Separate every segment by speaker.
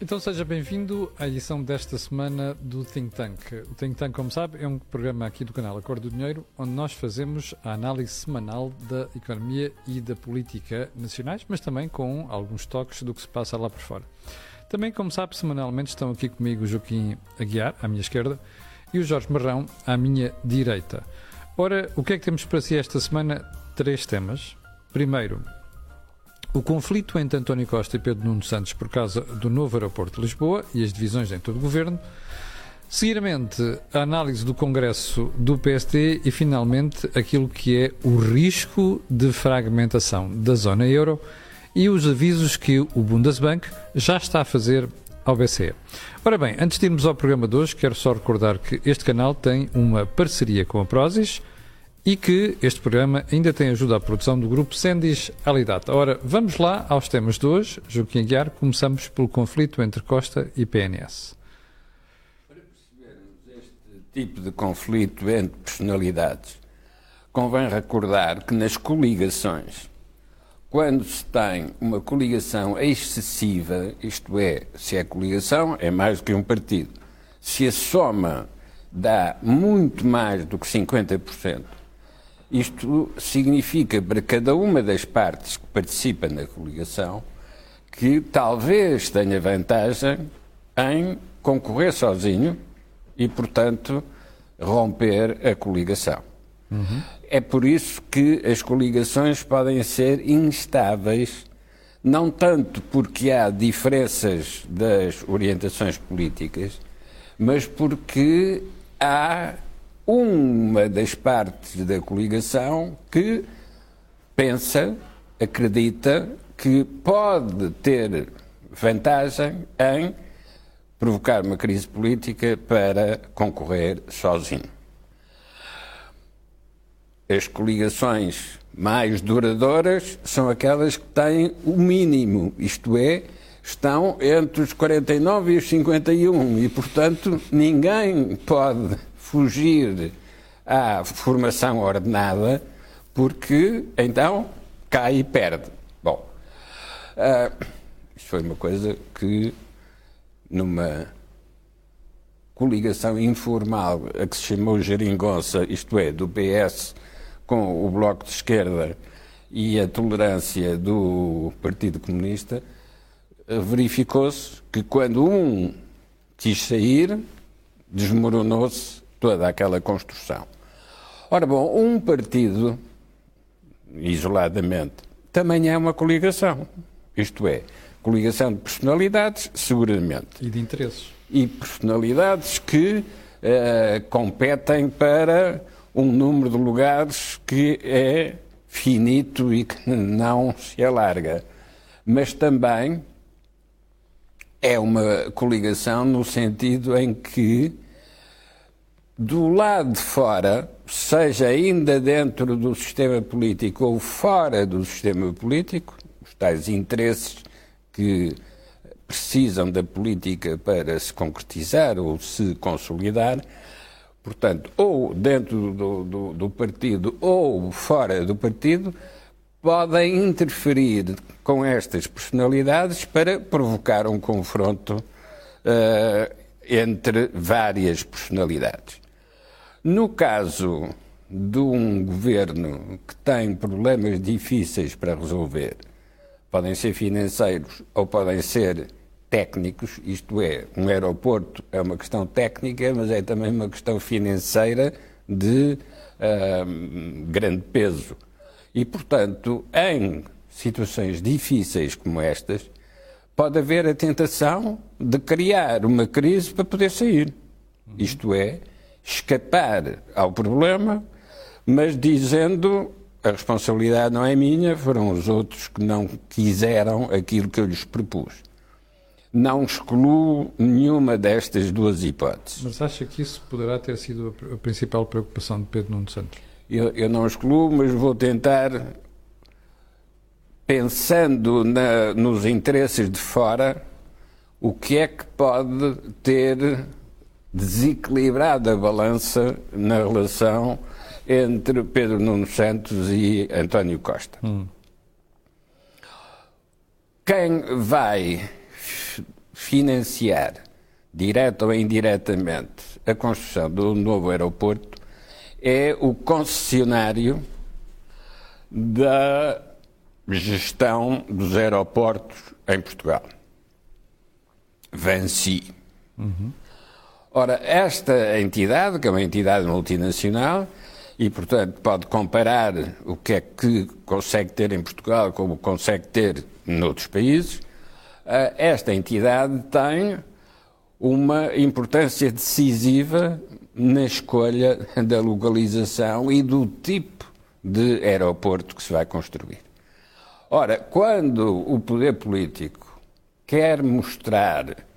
Speaker 1: Então seja bem-vindo à edição desta semana do Think Tank. O Think Tank, como sabe, é um programa aqui do canal Acordo do Dinheiro, onde nós fazemos a análise semanal da economia e da política nacionais, mas também com alguns toques do que se passa lá por fora. Também, como sabe, semanalmente estão aqui comigo o Joaquim Aguiar, à minha esquerda, e o Jorge Marrão, à minha direita. Ora, o que é que temos para si esta semana? Três temas. Primeiro, o conflito entre António Costa e Pedro Nuno Santos por causa do novo aeroporto de Lisboa e as divisões em todo o governo. Seguidamente, a análise do Congresso do PSD e, finalmente, aquilo que é o risco de fragmentação da zona euro e os avisos que o Bundesbank já está a fazer ao BCE. Ora bem, antes de irmos ao programa de hoje, quero só recordar que este canal tem uma parceria com a Prozis e que este programa ainda tem ajuda à produção do grupo Sendis Alidata. Ora, vamos lá aos temas de hoje. Joaquim Aguiar, começamos pelo conflito entre Costa e PNS.
Speaker 2: Para percebermos este tipo de conflito entre personalidades, convém recordar que nas coligações, quando se tem uma coligação excessiva, isto é, se é coligação, é mais do que um partido, se a soma dá muito mais do que 50%, isto significa para cada uma das partes que participa na coligação que talvez tenha vantagem em concorrer sozinho e, portanto, romper a coligação. Uhum. É por isso que as coligações podem ser instáveis, não tanto porque há diferenças das orientações políticas, mas porque há uma das partes da coligação que pensa, acredita que pode ter vantagem em provocar uma crise política para concorrer sozinho. As coligações mais duradouras são aquelas que têm o mínimo, isto é, estão entre os 49 e os 51 e, portanto, ninguém pode fugir à formação ordenada, porque então cai e perde. Bom, uh, isto foi uma coisa que numa coligação informal a que se chamou Geringonça, isto é, do PS com o Bloco de Esquerda e a tolerância do Partido Comunista, verificou-se que quando um quis sair, desmoronou-se toda aquela construção. Ora bom, um partido, isoladamente, também é uma coligação. Isto é, coligação de personalidades, seguramente.
Speaker 1: E de interesses.
Speaker 2: E personalidades que uh, competem para um número de lugares que é finito e que não se alarga. Mas também é uma coligação no sentido em que do lado de fora, seja ainda dentro do sistema político ou fora do sistema político, os tais interesses que precisam da política para se concretizar ou se consolidar, portanto, ou dentro do, do, do partido ou fora do partido, podem interferir com estas personalidades para provocar um confronto uh, entre várias personalidades. No caso de um governo que tem problemas difíceis para resolver, podem ser financeiros ou podem ser técnicos, isto é, um aeroporto é uma questão técnica, mas é também uma questão financeira de uh, grande peso. E, portanto, em situações difíceis como estas, pode haver a tentação de criar uma crise para poder sair. Isto é, escapar ao problema, mas dizendo a responsabilidade não é minha, foram os outros que não quiseram aquilo que eu lhes propus. Não excluo nenhuma destas duas hipóteses.
Speaker 1: Mas acha que isso poderá ter sido a principal preocupação de Pedro Nuno Santos?
Speaker 2: Eu, eu não excluo, mas vou tentar, pensando na, nos interesses de fora, o que é que pode ter desequilibrada balança na relação entre Pedro Nuno Santos e António Costa. Hum. Quem vai financiar, direta ou indiretamente, a construção do novo aeroporto é o concessionário da gestão dos aeroportos em Portugal. Vansi. Uhum. Ora, esta entidade, que é uma entidade multinacional, e, portanto, pode comparar o que é que consegue ter em Portugal como consegue ter noutros países, eh, esta entidade tem uma importância decisiva na escolha da localização e do tipo de aeroporto que se vai construir. Ora, quando o poder político quer mostrar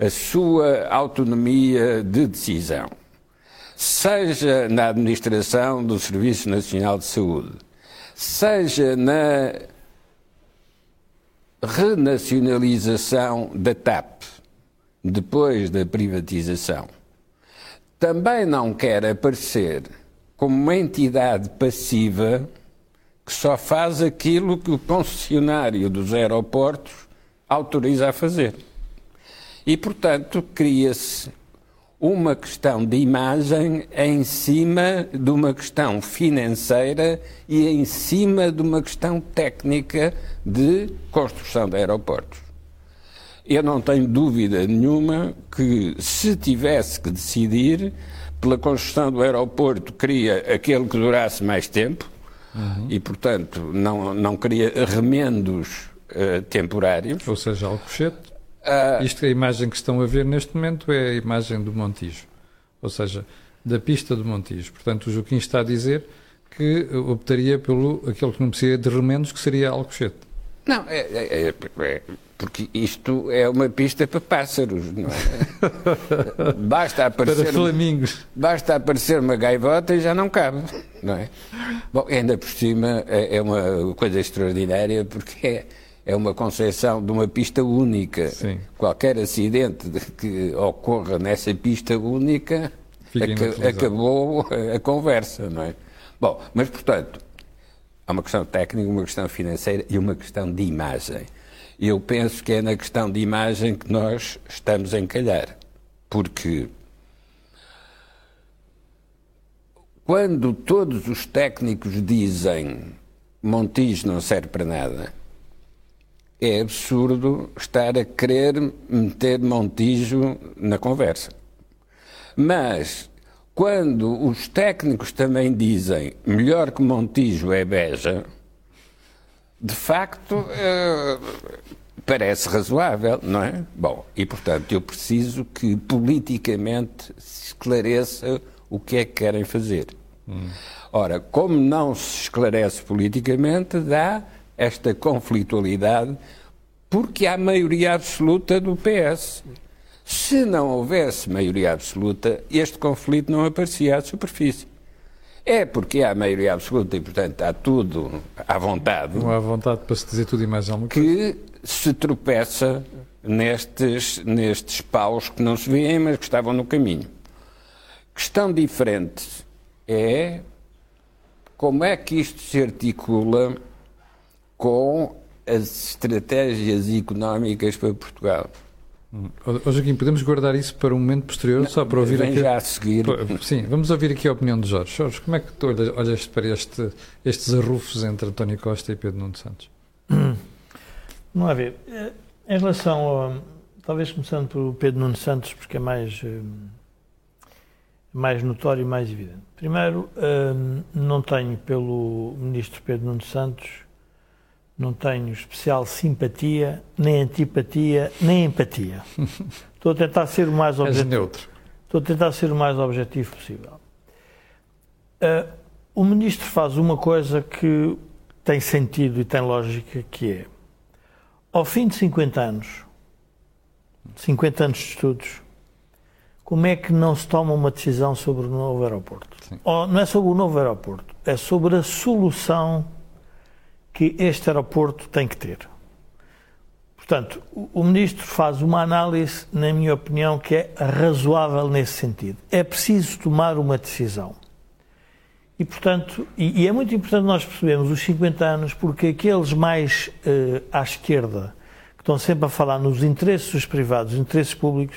Speaker 2: a sua autonomia de decisão, seja na administração do Serviço Nacional de Saúde, seja na renacionalização da TAP, depois da privatização, também não quer aparecer como uma entidade passiva que só faz aquilo que o concessionário dos aeroportos autoriza a fazer. E, portanto, cria-se uma questão de imagem em cima de uma questão financeira e em cima de uma questão técnica de construção de aeroportos. Eu não tenho dúvida nenhuma que, se tivesse que decidir, pela construção do aeroporto, queria aquele que durasse mais tempo uhum. e, portanto, não, não queria remendos uh, temporários.
Speaker 1: Ou seja, Alcochete Uh, Isto, a imagem que estão a ver neste momento é a imagem do Montijo, ou seja, da pista do Montijo. Portanto, o Joaquim está a dizer que optaria pelo aquele que não precisa de remendos, que seria Alcochete.
Speaker 2: Não, é, é, é, é, porque isto é uma pista para pássaros, não é? Basta aparecer,
Speaker 1: para flamingos.
Speaker 2: Basta aparecer uma gaivota e já não cabe, não é? Bom, ainda por cima é, é uma coisa extraordinária porque é é uma concepção de uma pista única. Sim. Qualquer acidente que ocorra nessa pista única ac acabou a conversa, não é? Bom, mas portanto, há uma questão técnica, uma questão financeira e uma questão de imagem. Eu penso que é na questão de imagem que nós estamos a encalhar. Porque quando todos os técnicos dizem Montijo não serve para nada, é absurdo estar a querer meter Montijo na conversa. Mas, quando os técnicos também dizem melhor que Montijo é Beja, de facto eh, parece razoável, não é? Bom, e portanto eu preciso que politicamente se esclareça o que é que querem fazer. Hum. Ora, como não se esclarece politicamente, dá esta conflitualidade porque há maioria absoluta do PS. Se não houvesse maioria absoluta, este conflito não aparecia à superfície. É porque há maioria absoluta e, portanto, há tudo à vontade.
Speaker 1: Não há vontade para se dizer tudo e mais alguma
Speaker 2: coisa. Que se tropeça nestes, nestes paus que não se veem, mas que estavam no caminho. Questão diferente é como é que isto se articula com as estratégias económicas para Portugal.
Speaker 1: Oh, Joaquim, podemos guardar isso para um momento posterior,
Speaker 2: Não,
Speaker 1: só para ouvir
Speaker 2: aqui. já a seguir.
Speaker 1: Sim, vamos ouvir aqui a opinião de Jorge. Jorge, como é que tu olhas, para este, estes arrufos entre António Costa e Pedro Nuno Santos?
Speaker 3: Vamos ver. Eh, em relação ao. Talvez começando pelo Pedro Nuno Santos, porque é mais, eh, mais notório e mais evidente. Primeiro, eh, não tenho pelo ministro Pedro Nuno Santos não tenho especial simpatia, nem antipatia, nem empatia. Estou a tentar ser o mais objetivo.
Speaker 1: neutro.
Speaker 3: Estou a tentar ser o mais objetivo possível. Uh, o ministro faz uma coisa que tem sentido e tem lógica, que é, ao fim de 50 anos, 50 anos de estudos, como é que não se toma uma decisão sobre o novo aeroporto? Ou, não é sobre o novo aeroporto, é sobre a solução que este aeroporto tem que ter. Portanto, o Ministro faz uma análise, na minha opinião, que é razoável nesse sentido. É preciso tomar uma decisão. E, portanto, e, e é muito importante nós percebermos os 50 anos, porque aqueles mais uh, à esquerda, que estão sempre a falar nos interesses dos privados, nos interesses públicos,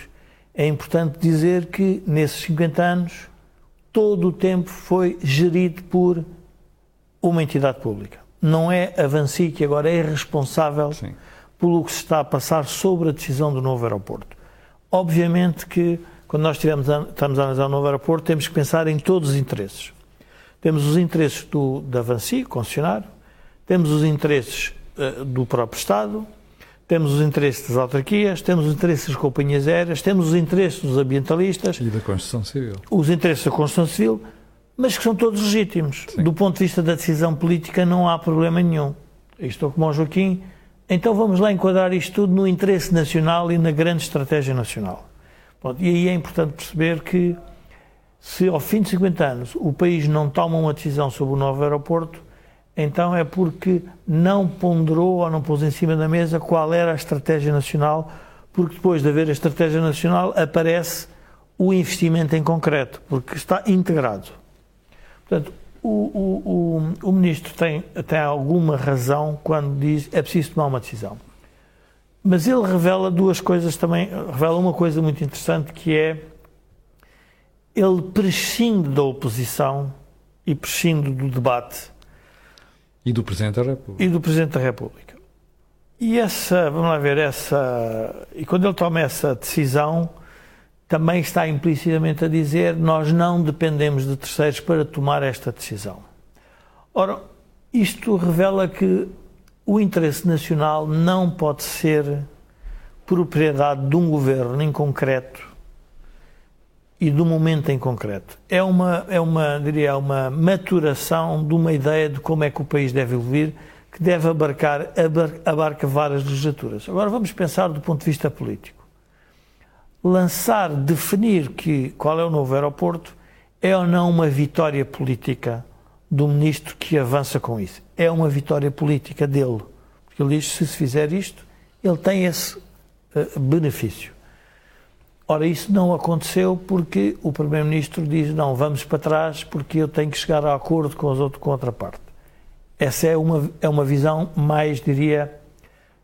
Speaker 3: é importante dizer que nesses 50 anos todo o tempo foi gerido por uma entidade pública. Não é a Vansi que agora é responsável Sim. pelo que se está a passar sobre a decisão do novo aeroporto. Obviamente que quando nós tivemos a, estamos a analisar o novo aeroporto, temos que pensar em todos os interesses. Temos os interesses do, da Vansi, concessionário, temos os interesses uh, do próprio Estado, temos os interesses das autarquias, temos os interesses das companhias aéreas, temos os interesses dos ambientalistas.
Speaker 1: E da construção civil.
Speaker 3: Os interesses da construção civil, mas que são todos legítimos. Sim. Do ponto de vista da decisão política, não há problema nenhum. Estou como o Joaquim. Então vamos lá enquadrar isto tudo no interesse nacional e na grande estratégia nacional. E aí é importante perceber que, se ao fim de 50 anos o país não toma uma decisão sobre o novo aeroporto, então é porque não ponderou ou não pôs em cima da mesa qual era a estratégia nacional, porque depois de haver a estratégia nacional aparece o investimento em concreto, porque está integrado. Portanto, o, o, o, o ministro tem até alguma razão quando diz é preciso tomar uma decisão. Mas ele revela duas coisas também, revela uma coisa muito interessante que é ele prescinde da oposição e prescinde do debate.
Speaker 1: E do Presidente da República.
Speaker 3: E do Presidente da República. E essa, vamos lá ver, essa. E quando ele toma essa decisão, também está implicitamente a dizer nós não dependemos de terceiros para tomar esta decisão. Ora, isto revela que o interesse nacional não pode ser propriedade de um governo em concreto e do momento em concreto. É uma, é uma, diria, uma maturação de uma ideia de como é que o país deve evoluir, que deve abarcar, abarca várias legislaturas. Agora vamos pensar do ponto de vista político. Lançar, definir que, qual é o novo aeroporto, é ou não uma vitória política do ministro que avança com isso. É uma vitória política dele. Porque ele diz: se se fizer isto, ele tem esse uh, benefício. Ora, isso não aconteceu porque o Primeiro-Ministro diz: não, vamos para trás porque eu tenho que chegar a acordo com, os outros, com. Essa é uma, é uma visão mais, diria,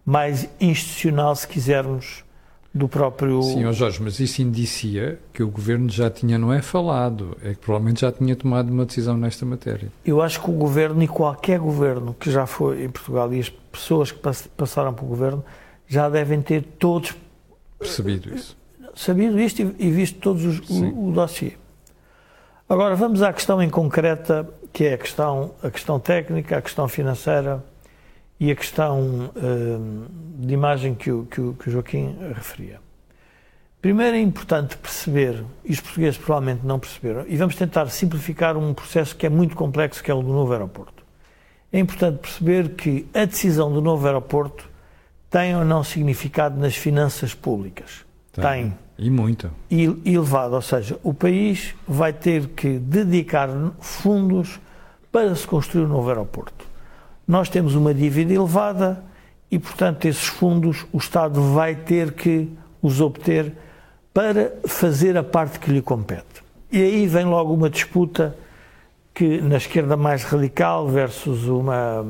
Speaker 3: mais institucional, se quisermos, do próprio.
Speaker 1: Sim, Jorge, mas isso indicia que o governo já tinha, não é falado, é que provavelmente já tinha tomado uma decisão nesta matéria.
Speaker 3: Eu acho que o governo e qualquer governo que já foi em Portugal e as pessoas que passaram pelo governo já devem ter todos
Speaker 1: percebido isso.
Speaker 3: Sabido isto e visto todos os, o, o dossiê. Agora vamos à questão em concreta, que é a questão, a questão técnica, a questão financeira e a questão uh, de imagem que o, que o, que o Joaquim referia. Primeiro é importante perceber, e os portugueses provavelmente não perceberam, e vamos tentar simplificar um processo que é muito complexo, que é o do novo aeroporto. É importante perceber que a decisão do novo aeroporto tem ou não significado nas finanças públicas. Tem. tem.
Speaker 1: E muito.
Speaker 3: E elevado, ou seja, o país vai ter que dedicar fundos para se construir um novo aeroporto nós temos uma dívida elevada e, portanto, esses fundos o Estado vai ter que os obter para fazer a parte que lhe compete. E aí vem logo uma disputa que na esquerda mais radical versus uma,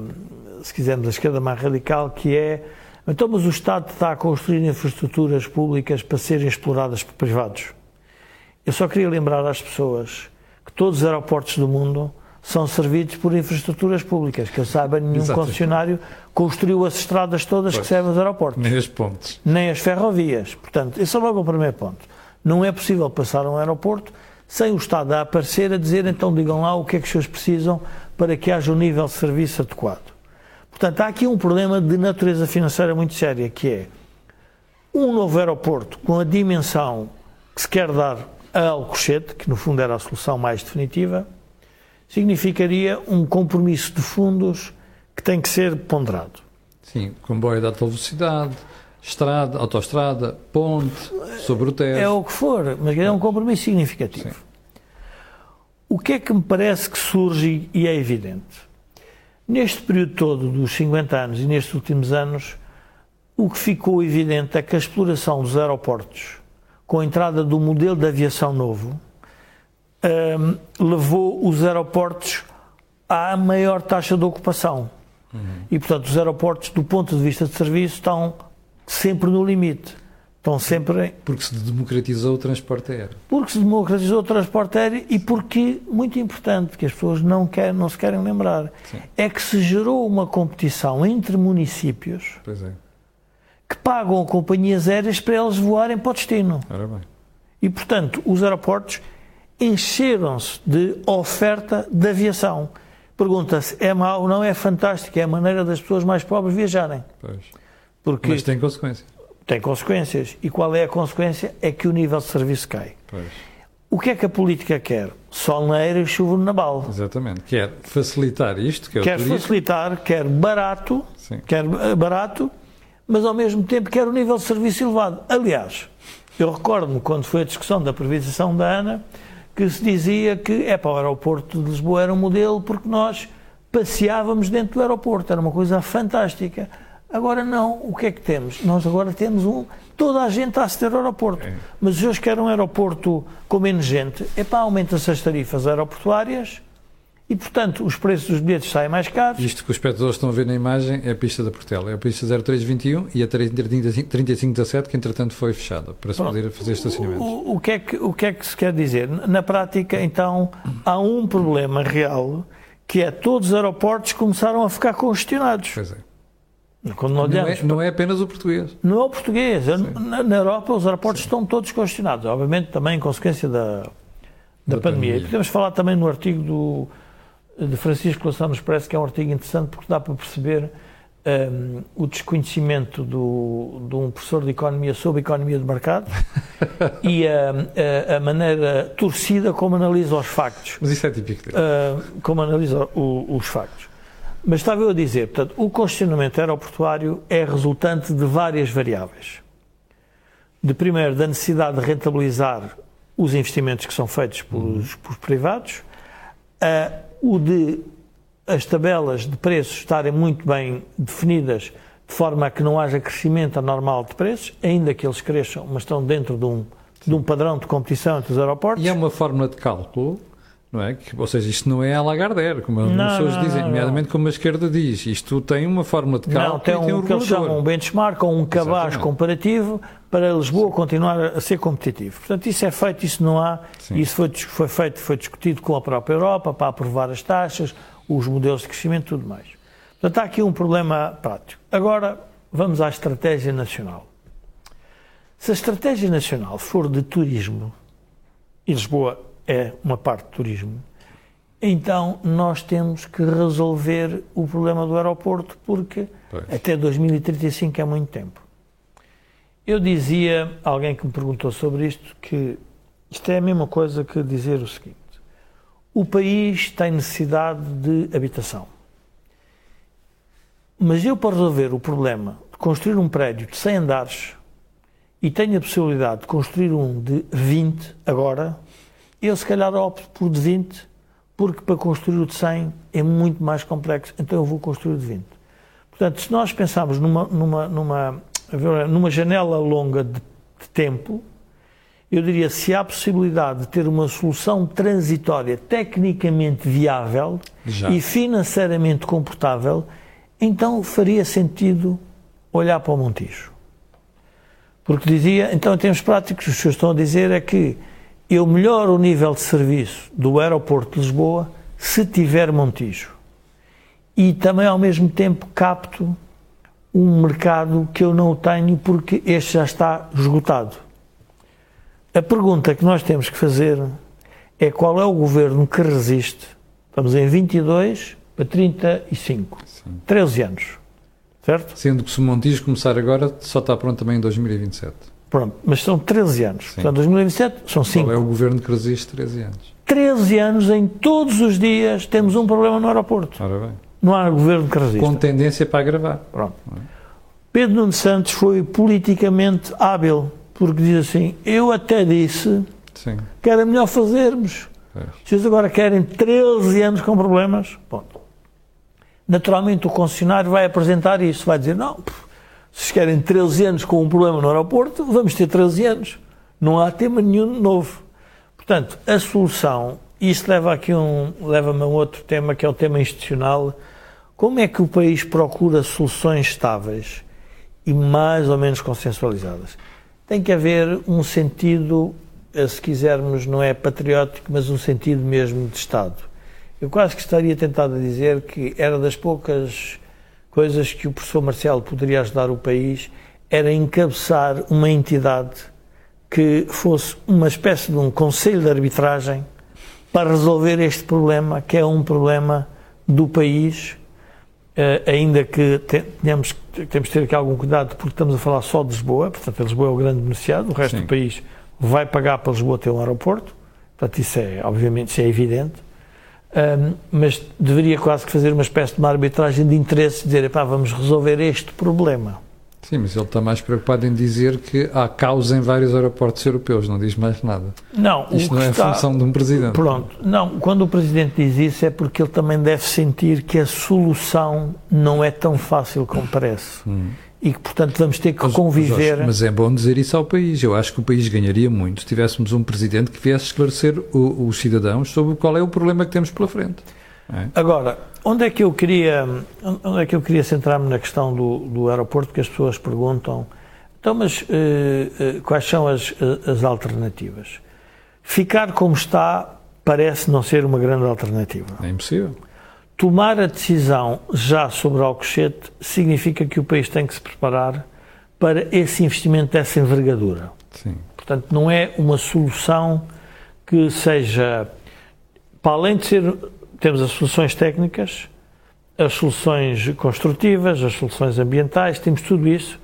Speaker 3: se quisermos, a esquerda mais radical, que é então, mas o Estado está a construir infraestruturas públicas para serem exploradas por privados. Eu só queria lembrar às pessoas que todos os aeroportos do mundo são servidos por infraestruturas públicas. Que eu saiba, nenhum Exatamente. concessionário construiu as estradas todas pois, que servem aos aeroportos.
Speaker 1: Nem as pontes.
Speaker 3: Nem as ferrovias. Portanto, esse é logo o primeiro ponto. Não é possível passar um aeroporto sem o Estado a aparecer a dizer, então digam lá o que é que os senhores precisam para que haja um nível de serviço adequado. Portanto, há aqui um problema de natureza financeira muito séria, que é um novo aeroporto com a dimensão que se quer dar a Alcochete, que no fundo era a solução mais definitiva, significaria um compromisso de fundos que tem que ser ponderado.
Speaker 1: Sim, comboio de alta velocidade, estrada, autoestrada, ponte, sobre o Tejo.
Speaker 3: É o que for, mas é um compromisso significativo. Sim. O que é que me parece que surge e é evidente? Neste período todo dos 50 anos e nestes últimos anos, o que ficou evidente é que a exploração dos aeroportos, com a entrada do modelo de aviação novo, um, levou os aeroportos à maior taxa de ocupação. Uhum. E, portanto, os aeroportos, do ponto de vista de serviço, estão sempre no limite. Estão sempre.
Speaker 1: Porque se democratizou o transporte aéreo.
Speaker 3: Porque se democratizou o transporte aéreo e porque, muito importante, que as pessoas não, querem, não se querem lembrar,
Speaker 1: Sim.
Speaker 3: é que se gerou uma competição entre municípios
Speaker 1: é.
Speaker 3: que pagam companhias aéreas para elas voarem para o destino. E, portanto, os aeroportos encheram-se de oferta de aviação. Pergunta-se, é mau? Não é fantástico? É a maneira das pessoas mais pobres viajarem.
Speaker 1: Pois.
Speaker 3: Porque
Speaker 1: Mas tem consequência.
Speaker 3: tem consequências. E qual é a consequência? É que o nível de serviço cai.
Speaker 1: Pois.
Speaker 3: O que é que a política quer? Sol na aérea e chuva no nabal.
Speaker 1: Exatamente. Quer facilitar isto, que é
Speaker 3: Quer
Speaker 1: turismo.
Speaker 3: facilitar, quer barato,
Speaker 1: Sim.
Speaker 3: quer eh, barato, mas ao mesmo tempo quer o nível de serviço elevado. Aliás, eu recordo-me quando foi a discussão da privatização da ANA, que se dizia que é para o aeroporto de Lisboa era um modelo porque nós passeávamos dentro do aeroporto, era uma coisa fantástica. Agora não, o que é que temos? Nós agora temos um. Toda a gente a aceder ao aeroporto.
Speaker 1: É.
Speaker 3: Mas os senhores querem um aeroporto com menos gente, é para aumenta-se as tarifas aeroportuárias e, portanto, os preços dos bilhetes saem mais caros.
Speaker 1: Isto que os espectadores estão a ver na imagem é a pista da Portela. É a pista 0321 e a 3517, que entretanto foi fechada para se
Speaker 3: Pronto.
Speaker 1: poder fazer estacionamentos.
Speaker 3: O, o que é que, o que é que se quer dizer? Na prática, então, há um problema real que é todos os aeroportos começaram a ficar congestionados.
Speaker 1: Pois é. Não é, não é apenas o português.
Speaker 3: não é o português. Na, na Europa, os aeroportos estão todos congestionados. Obviamente, também em consequência da, da,
Speaker 1: Da
Speaker 3: pandemia.
Speaker 1: pandemia.
Speaker 3: E podemos falar também no artigo do, de Francisco Louçã nos parece que é um artigo interessante porque dá para perceber hum, o desconhecimento do, de um professor de economia sobre economia de mercado e a, a- a maneira torcida como analisa os factos.
Speaker 1: Mas isso é típico dele.
Speaker 3: Uh, como analisa o- os factos. Mas estava eu a dizer, portanto, o congestionamento aeroportuário é resultante de várias variáveis. De primeiro, da necessidade de rentabilizar os investimentos que são feitos pelos, pelos privados, uh, o de as tabelas de preços estarem muito bem definidas, de forma a que não haja crescimento anormal de preços, ainda que eles cresçam, mas estão dentro de um, de um padrão de competição entre os aeroportos.
Speaker 1: E é uma fórmula de cálculo, não é? Ou seja, isto não é a Lagardère, como
Speaker 3: Não,
Speaker 1: as pessoas
Speaker 3: não,
Speaker 1: dizem,
Speaker 3: não,
Speaker 1: nomeadamente como a esquerda diz. Isto tem uma fórmula de cálculo
Speaker 3: Não, tem
Speaker 1: e tem
Speaker 3: um
Speaker 1: um
Speaker 3: que eles chamam um benchmark ou um cabaz
Speaker 1: Exatamente.
Speaker 3: comparativo para Lisboa continuar a ser competitivo. Portanto, isso é feito, isso não há,
Speaker 1: Sim.
Speaker 3: isso foi, foi feito, foi discutido com a própria Europa para aprovar as taxas, os modelos de crescimento e tudo mais. Portanto, há aqui um problema prático. Agora, vamos à estratégia nacional. Se a estratégia nacional for de turismo, e Lisboa é uma parte de turismo, então nós temos que resolver o problema do aeroporto, porque
Speaker 1: Pois.
Speaker 3: até 2035 é muito tempo. Eu dizia, alguém que me perguntou sobre isto, que isto é a mesma coisa que dizer o seguinte: o país tem necessidade de habitação. Mas eu, para resolver o problema de construir um prédio de 100 andares e tenho a possibilidade de construir um de 20 agora, eu se calhar opto por de 20, porque para construir o de 100 é muito mais complexo, então eu vou construir o de 20. Portanto, se nós pensarmos numa, numa, numa, numa janela longa de, de tempo, eu diria se há possibilidade de ter uma solução transitória tecnicamente viável
Speaker 1: Já.
Speaker 3: e financeiramente comportável, então faria sentido olhar para o Montijo. Porque dizia, então em termos práticos, os senhores estão a dizer é que eu melhoro o nível de serviço do aeroporto de Lisboa se tiver Montijo. E também ao mesmo tempo capto um mercado que eu não tenho porque este já está esgotado. A pergunta que nós temos que fazer é qual é o governo que resiste. Estamos em 22 para 35. 13 anos. Certo?
Speaker 1: Sendo que se o Montijo começar agora, só está pronto também em 2027.
Speaker 3: Pronto, mas são 13 anos. Portanto, 2027 são 5.
Speaker 1: Qual é o governo que resiste 13 anos?
Speaker 3: 13 anos em todos os dias temos um problema no aeroporto.
Speaker 1: Ora bem.
Speaker 3: Não há governo que resista.
Speaker 1: Com tendência para agravar.
Speaker 3: Pronto. Pedro Nuno Santos foi politicamente hábil, porque diz assim: Eu até disse
Speaker 1: Sim.
Speaker 3: que era melhor fazermos.
Speaker 1: Pois.
Speaker 3: Vocês agora querem 13 anos com problemas? Ponto. Naturalmente, o concessionário vai apresentar isso, vai dizer: Não, pff, se querem 13 anos com um problema no aeroporto, vamos ter 13 anos. Não há tema nenhum novo. Portanto, a solução, isto leva aqui um, leva-me a um outro tema que é o tema institucional. Como é que o país procura soluções estáveis e mais ou menos consensualizadas. Tem que haver um sentido, eh, se quisermos, não é patriótico, mas um sentido mesmo de Estado. Eu quase que estaria tentado a dizer que era das poucas coisas que o professor Marcelo poderia ajudar o país, era encabeçar uma entidade que fosse uma espécie de um conselho de arbitragem para resolver este problema, que é um problema do país, eh, ainda que tenhamos, temos de ter aqui algum cuidado, porque estamos a falar só de Lisboa, portanto, Lisboa é o grande beneficiado, o resto Sim. do país vai pagar para Lisboa ter um aeroporto, portanto, isso é, obviamente, isso é evidente, um, mas deveria quase que fazer uma espécie de uma arbitragem de interesse, dizer, pá, vamos resolver este problema.
Speaker 1: Sim, mas ele está mais preocupado em dizer que há causa em vários aeroportos europeus, não diz mais nada.
Speaker 3: Não,
Speaker 1: Isto não é está... função de um presidente.
Speaker 3: Pronto, não, quando o presidente diz isso é porque ele também deve sentir que a solução não é tão fácil como parece. Hum. E que, portanto, vamos ter que mas, conviver.
Speaker 1: Mas, mas, é bom dizer isso ao país. Eu acho que o país ganharia muito se tivéssemos um presidente que viesse esclarecer o, os cidadãos sobre qual é o problema que temos pela frente.
Speaker 3: É? Agora, Onde é que eu queria, onde é que eu queria centrar-me na questão do, do aeroporto, porque as pessoas perguntam, então, mas uh, uh, quais são as, as alternativas? Ficar como está parece não ser uma grande alternativa.
Speaker 1: É impossível.
Speaker 3: Tomar a decisão já sobre Alcochete significa que o país tem que se preparar para esse investimento dessa envergadura.
Speaker 1: Sim.
Speaker 3: Portanto, não é uma solução que seja, para além de ser temos as soluções técnicas, as soluções construtivas, as soluções ambientais, temos tudo isso,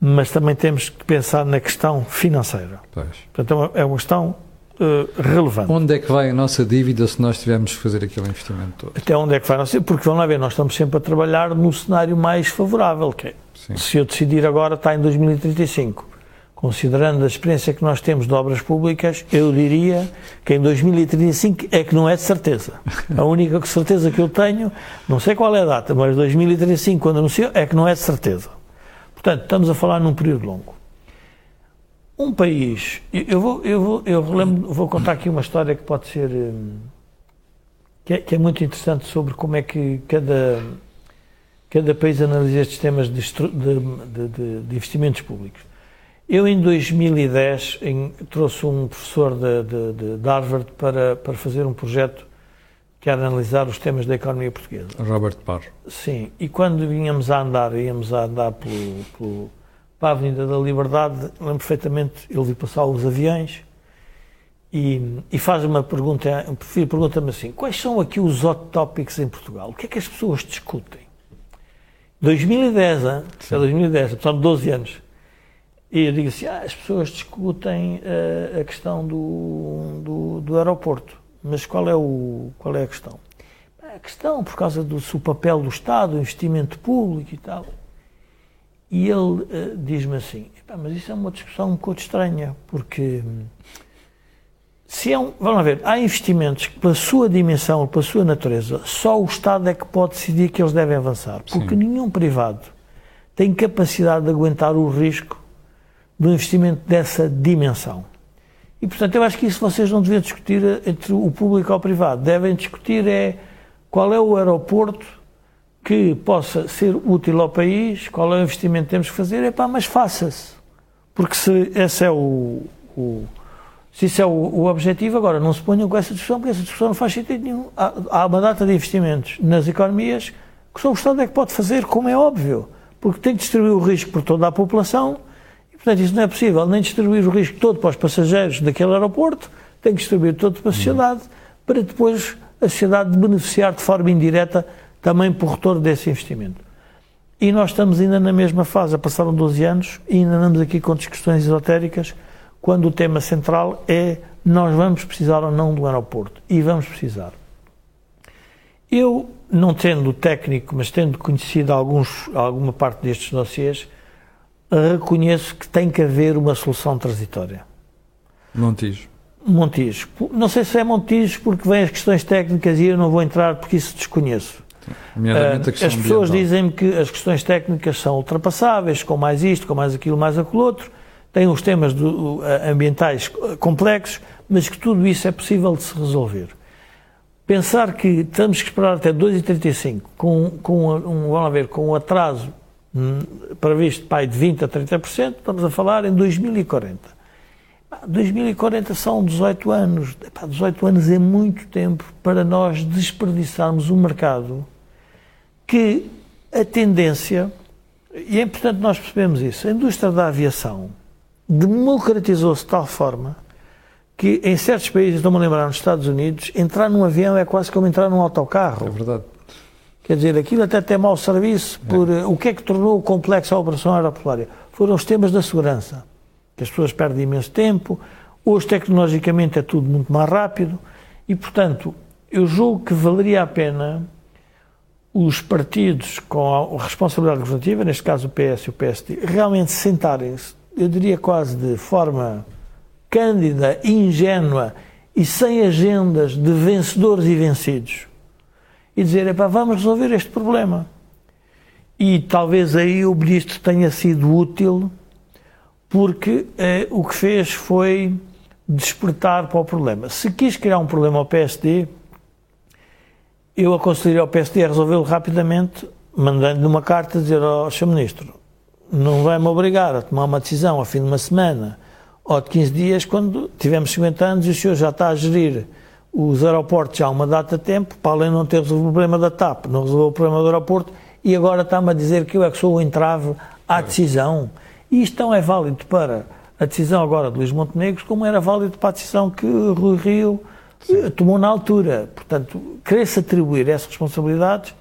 Speaker 3: mas também temos que pensar na questão financeira.
Speaker 1: Pois.
Speaker 3: Portanto, é uma, é uma questão uh, relevante.
Speaker 1: Onde é que vai a nossa dívida se nós tivermos que fazer aquele investimento todo?
Speaker 3: Até onde é que vai a nossa Porque vamos lá ver, nós estamos sempre a trabalhar no cenário mais favorável, que é, se eu decidir agora, está em 2035 considerando a experiência que nós temos de obras públicas, eu diria que em 2035 é que não é de certeza. A única certeza que eu tenho, não sei qual é a data, mas 2035, quando anunciou, é que não é de certeza. Portanto, estamos a falar num período longo. Um país, eu vou, eu vou, eu vou contar aqui uma história que pode ser, hum, que é, que é muito interessante sobre como é que cada, cada país analisa estes temas de, de, de, de investimentos públicos. Eu, em 2010, em, trouxe um professor de, de, de, Harvard para, para fazer um projeto que era analisar os temas da economia portuguesa.
Speaker 1: Robert Parr.
Speaker 3: Sim, e quando vínhamos a andar, íamos a andar pelo, pelo, para a Avenida da Liberdade, lembro perfeitamente, ele viu passar os aviões e, e faz uma pergunta, pergunta-me assim, quais são aqui os hot topics em Portugal? O que é que as pessoas discutem? 2010, hein? é 2010, apesar de 12 anos. E eu digo assim, ah, as pessoas discutem uh, a questão do, do, do, aeroporto, mas qual é, o, qual é a questão? A questão, por causa do seu papel do Estado, o investimento público e tal. E ele uh, diz-me assim, mas isso é uma discussão um pouco estranha, porque se é um, vamos ver, há investimentos que, pela sua dimensão, pela sua natureza, só o Estado é que pode decidir que eles devem avançar, porque Sim. nenhum privado tem capacidade de aguentar o risco do investimento dessa dimensão. E, portanto, eu acho que isso vocês não deviam discutir entre o público e o privado. Devem discutir é qual é o aeroporto que possa ser útil ao país, qual é o investimento que temos que fazer, é pá, mas faça-se. Porque se esse é o, o se isso é o, o, objetivo, agora não se ponham com essa discussão, porque essa discussão não faz sentido nenhum. Há, há uma data de investimentos nas economias que só o Estado é que pode fazer, como é óbvio, porque tem que distribuir o risco por toda a população Portanto, isso não é possível nem distribuir o risco todo para os passageiros daquele aeroporto, tem que distribuir todo para a sociedade, para depois a sociedade beneficiar de forma indireta também por retorno desse investimento. E nós estamos ainda na mesma fase, passaram 12 anos e ainda andamos aqui com discussões esotéricas, quando o tema central é nós vamos precisar ou não do aeroporto. E vamos precisar. Eu, não tendo técnico, mas tendo conhecido alguns, alguma parte destes dossiês, reconheço que tem que haver uma solução transitória.
Speaker 1: Montijo.
Speaker 3: Montijo. Não sei se é Montijo porque vêm as questões técnicas e eu não vou entrar porque isso desconheço. As pessoas dizem-me que as questões técnicas são ultrapassáveis, com mais isto, com mais aquilo, mais aquilo outro. Tem os temas do, ambientais complexos, mas que tudo isso é possível de se resolver. Pensar que temos que esperar até 2,35 com, com um, vamos ver, com um atraso hum, previsto pai de 20% a 30%, estamos a falar em 2040. 2040 são 18 anos. 18 anos é muito tempo para nós desperdiçarmos um mercado que a tendência, e é importante nós percebermos isso, a indústria da aviação democratizou-se de tal forma que em certos países, estou-me a lembrar, nos Estados Unidos, entrar num avião é quase como entrar num autocarro.
Speaker 1: É verdade.
Speaker 3: Quer dizer, aquilo até tem mau serviço. Por, é. O que é que tornou complexa a operação aeroportuária? Foram os temas da segurança que as pessoas perdem imenso tempo. Hoje, tecnologicamente, é tudo muito mais rápido e, portanto, eu julgo que valeria a pena os partidos com a responsabilidade governativa, neste caso o PS e o PSD, realmente sentarem-se, eu diria quase de forma cândida, ingênua e sem agendas de vencedores e vencidos e dizer, vamos resolver este problema. E talvez aí o ministro tenha sido útil porque eh, o que fez foi despertar para o problema. Se quis criar um problema ao PSD, eu aconselharia ao PSD a resolvê-lo rapidamente, mandando-lhe uma carta dizer ao Sr. Ministro, não vai-me obrigar a tomar uma decisão ao fim de uma semana ou de 15 dias, quando tivemos 50 anos e o senhor já está a gerir os aeroportos já há uma data de tempo, para além de não ter resolvido o problema da TAP, não resolveu o problema do aeroporto, e agora está-me a dizer que eu é que sou o entrave à decisão. E isto não é válido para a decisão agora de Luís Montenegro, como era válido para a decisão que Rui Rio Sim. Tomou na altura. Portanto, querer-se atribuir essas responsabilidades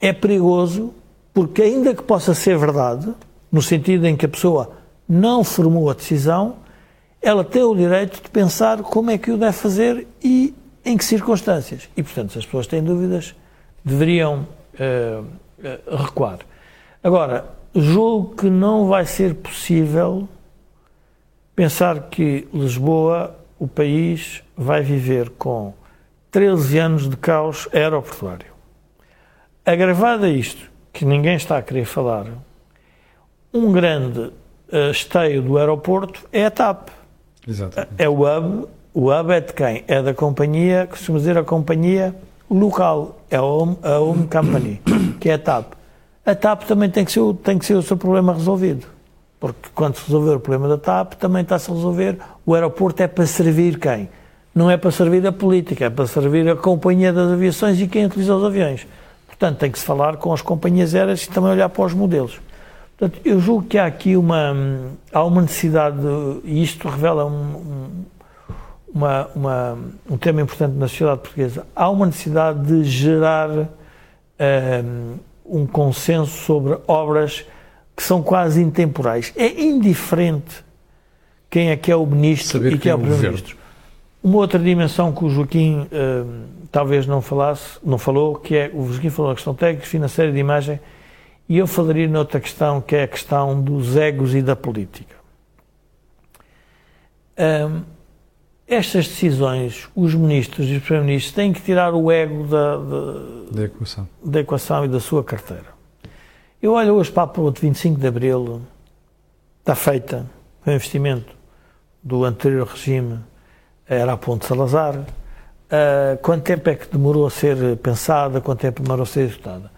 Speaker 3: é perigoso, porque ainda que possa ser verdade, no sentido em que a pessoa não formou a decisão, ela tem o direito de pensar como é que o deve fazer e em que circunstâncias. E, portanto, se as pessoas têm dúvidas, deveriam uh, uh, recuar. Agora, julgo que não vai ser possível pensar que Lisboa, o país, vai viver com 13 anos de caos aeroportuário. Agravado a isto, que ninguém está a querer falar, um grande uh, esteio do aeroporto é a TAP.
Speaker 1: Exatamente.
Speaker 3: É o hub. O hub é de quem? É da companhia, costuma dizer a companhia local, é a home, a home company, que é a TAP a TAP também tem que, ser, tem que ser o seu problema resolvido. Porque quando se resolver o problema da TAP, também está-se a resolver. O aeroporto é para servir quem? Não é para servir a política, é para servir a companhia das aviações e quem utiliza os aviões. Portanto, tem que se falar com as companhias aéreas e também olhar para os modelos. Portanto, eu julgo que há aqui uma, há uma necessidade, e isto revela um, uma, uma, um tema importante na sociedade portuguesa, há uma necessidade de gerar. Um, um consenso sobre obras que são quase intemporais. É indiferente quem é que é o ministro Saber e quem é, é o primeiro-ministro. Uma outra dimensão que o Joaquim uh, talvez não falasse, não falou, que é o Joaquim falou a questão técnica, financeira e de imagem, e eu falaria noutra questão que é a questão dos egos e da política. Um, estas decisões, os ministros e os primeiros-ministros têm que tirar o ego da, da,
Speaker 1: da, equação.
Speaker 3: da equação e da sua carteira. Eu olho hoje para o 25 de Abril, está feita, o investimento do anterior regime, era a Ponte Salazar. Uh, quanto tempo é que demorou a ser pensada, quanto tempo demorou a ser executada?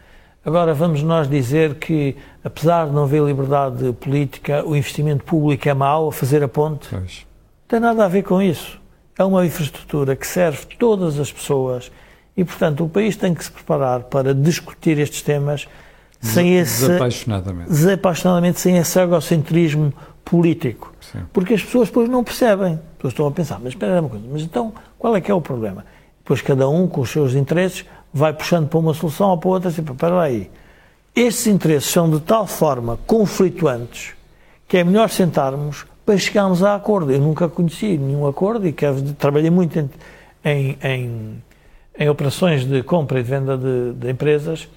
Speaker 3: Agora, vamos nós dizer que, apesar de não haver liberdade política, o investimento público é mau a fazer a ponte?
Speaker 1: Pois.
Speaker 3: Não tem nada a ver com isso é uma infraestrutura que serve todas as pessoas e, portanto, o país tem que se preparar para discutir estes temas sem esse.
Speaker 1: Desapaixonadamente.
Speaker 3: Desapaixonadamente, sem esse egocentrismo político.
Speaker 1: Sim.
Speaker 3: Porque as pessoas depois não percebem. As pessoas estão a pensar, mas espera uma coisa, mas então qual é que é o problema? Depois cada um, com os seus interesses, vai puxando para uma solução ou para outra, assim, espera aí. Estes interesses são de tal forma conflituantes que é melhor sentarmos para chegarmos a acordo. Eu nunca conheci nenhum acordo e quero, trabalhei muito em, em, em, em operações de compra e de venda de, de empresas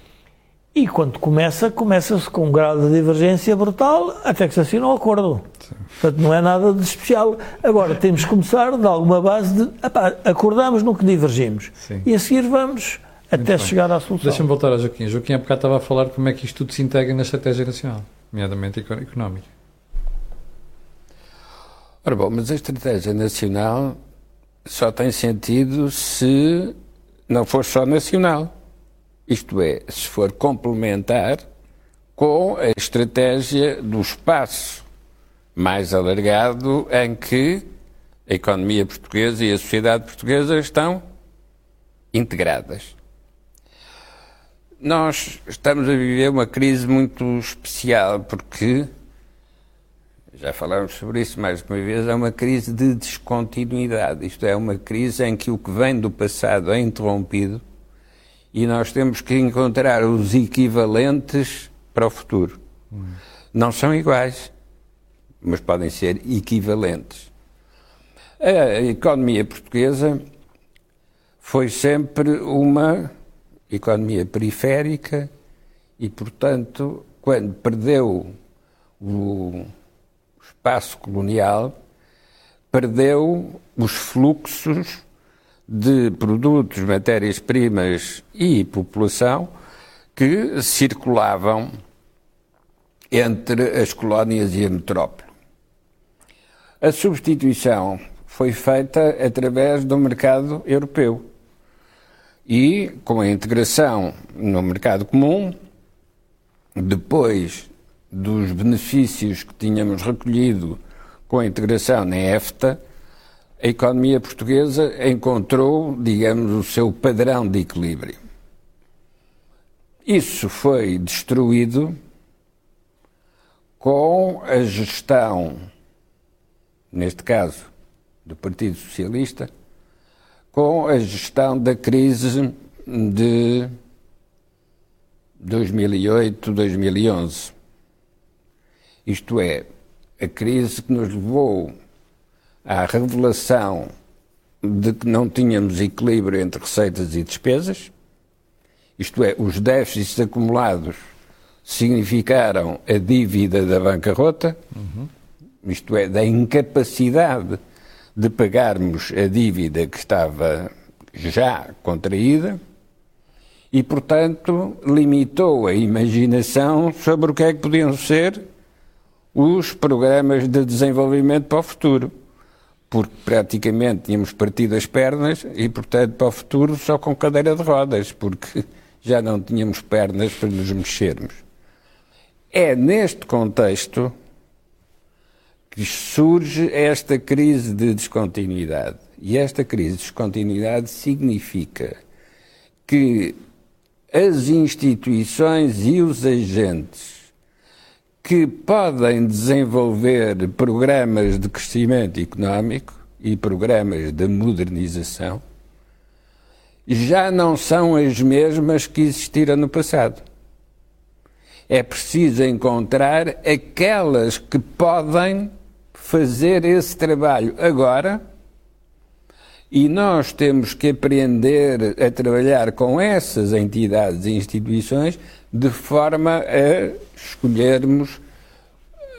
Speaker 3: e quando começa, começa-se com um grau de divergência brutal até que se assina o um acordo. Sim. Portanto, não é nada de especial. Agora, temos que começar de alguma base de. Epá, acordamos no que divergimos.
Speaker 1: Sim.
Speaker 3: E a seguir vamos até chegar à solução.
Speaker 1: Deixa-me voltar a Joaquim. Joaquim, há bocado estava a falar como é que isto tudo se integra na estratégia nacional, nomeadamente económica.
Speaker 2: Ora bom, mas a estratégia nacional só tem sentido se não for só nacional. Isto é, se for complementar com a estratégia do espaço mais alargado em que a economia portuguesa e a sociedade portuguesa estão integradas. Nós estamos a viver uma crise muito especial porque, já falamos sobre isso mais uma vez, é uma crise de descontinuidade. Isto é, uma crise em que o que vem do passado é interrompido e nós temos que encontrar os equivalentes para o futuro. Hum. Não são iguais, mas podem ser equivalentes. A economia portuguesa foi sempre uma economia periférica e, portanto, quando perdeu o espaço colonial, perdeu os fluxos de produtos, matérias-primas e população que circulavam entre as colónias e a metrópole. A substituição foi feita através do mercado europeu e com a integração no mercado comum, depois dos benefícios que tínhamos recolhido com a integração na EFTA, a economia portuguesa encontrou, digamos, o seu padrão de equilíbrio. Isso foi destruído com a gestão, neste caso, do Partido Socialista, com a gestão da crise de 2008-2011. Isto é, a crise que nos levou à revelação de que não tínhamos equilíbrio entre receitas e despesas, isto é, os déficits acumulados significaram a dívida da bancarrota, uhum. isto é, da incapacidade de pagarmos a dívida que estava já contraída e, portanto, limitou a imaginação sobre o que é que podiam ser os programas de desenvolvimento para o futuro. Porque praticamente tínhamos partido as pernas e, portanto, para o futuro só com cadeira de rodas, porque já não tínhamos pernas para nos mexermos. É neste contexto que surge esta crise de descontinuidade. E esta crise de descontinuidade significa que as instituições e os agentes que podem desenvolver programas de crescimento económico e programas de modernização já não são as mesmas que existiram no passado. É preciso encontrar aquelas que podem fazer esse trabalho agora e nós temos que aprender a trabalhar com essas entidades e instituições de forma a escolhermos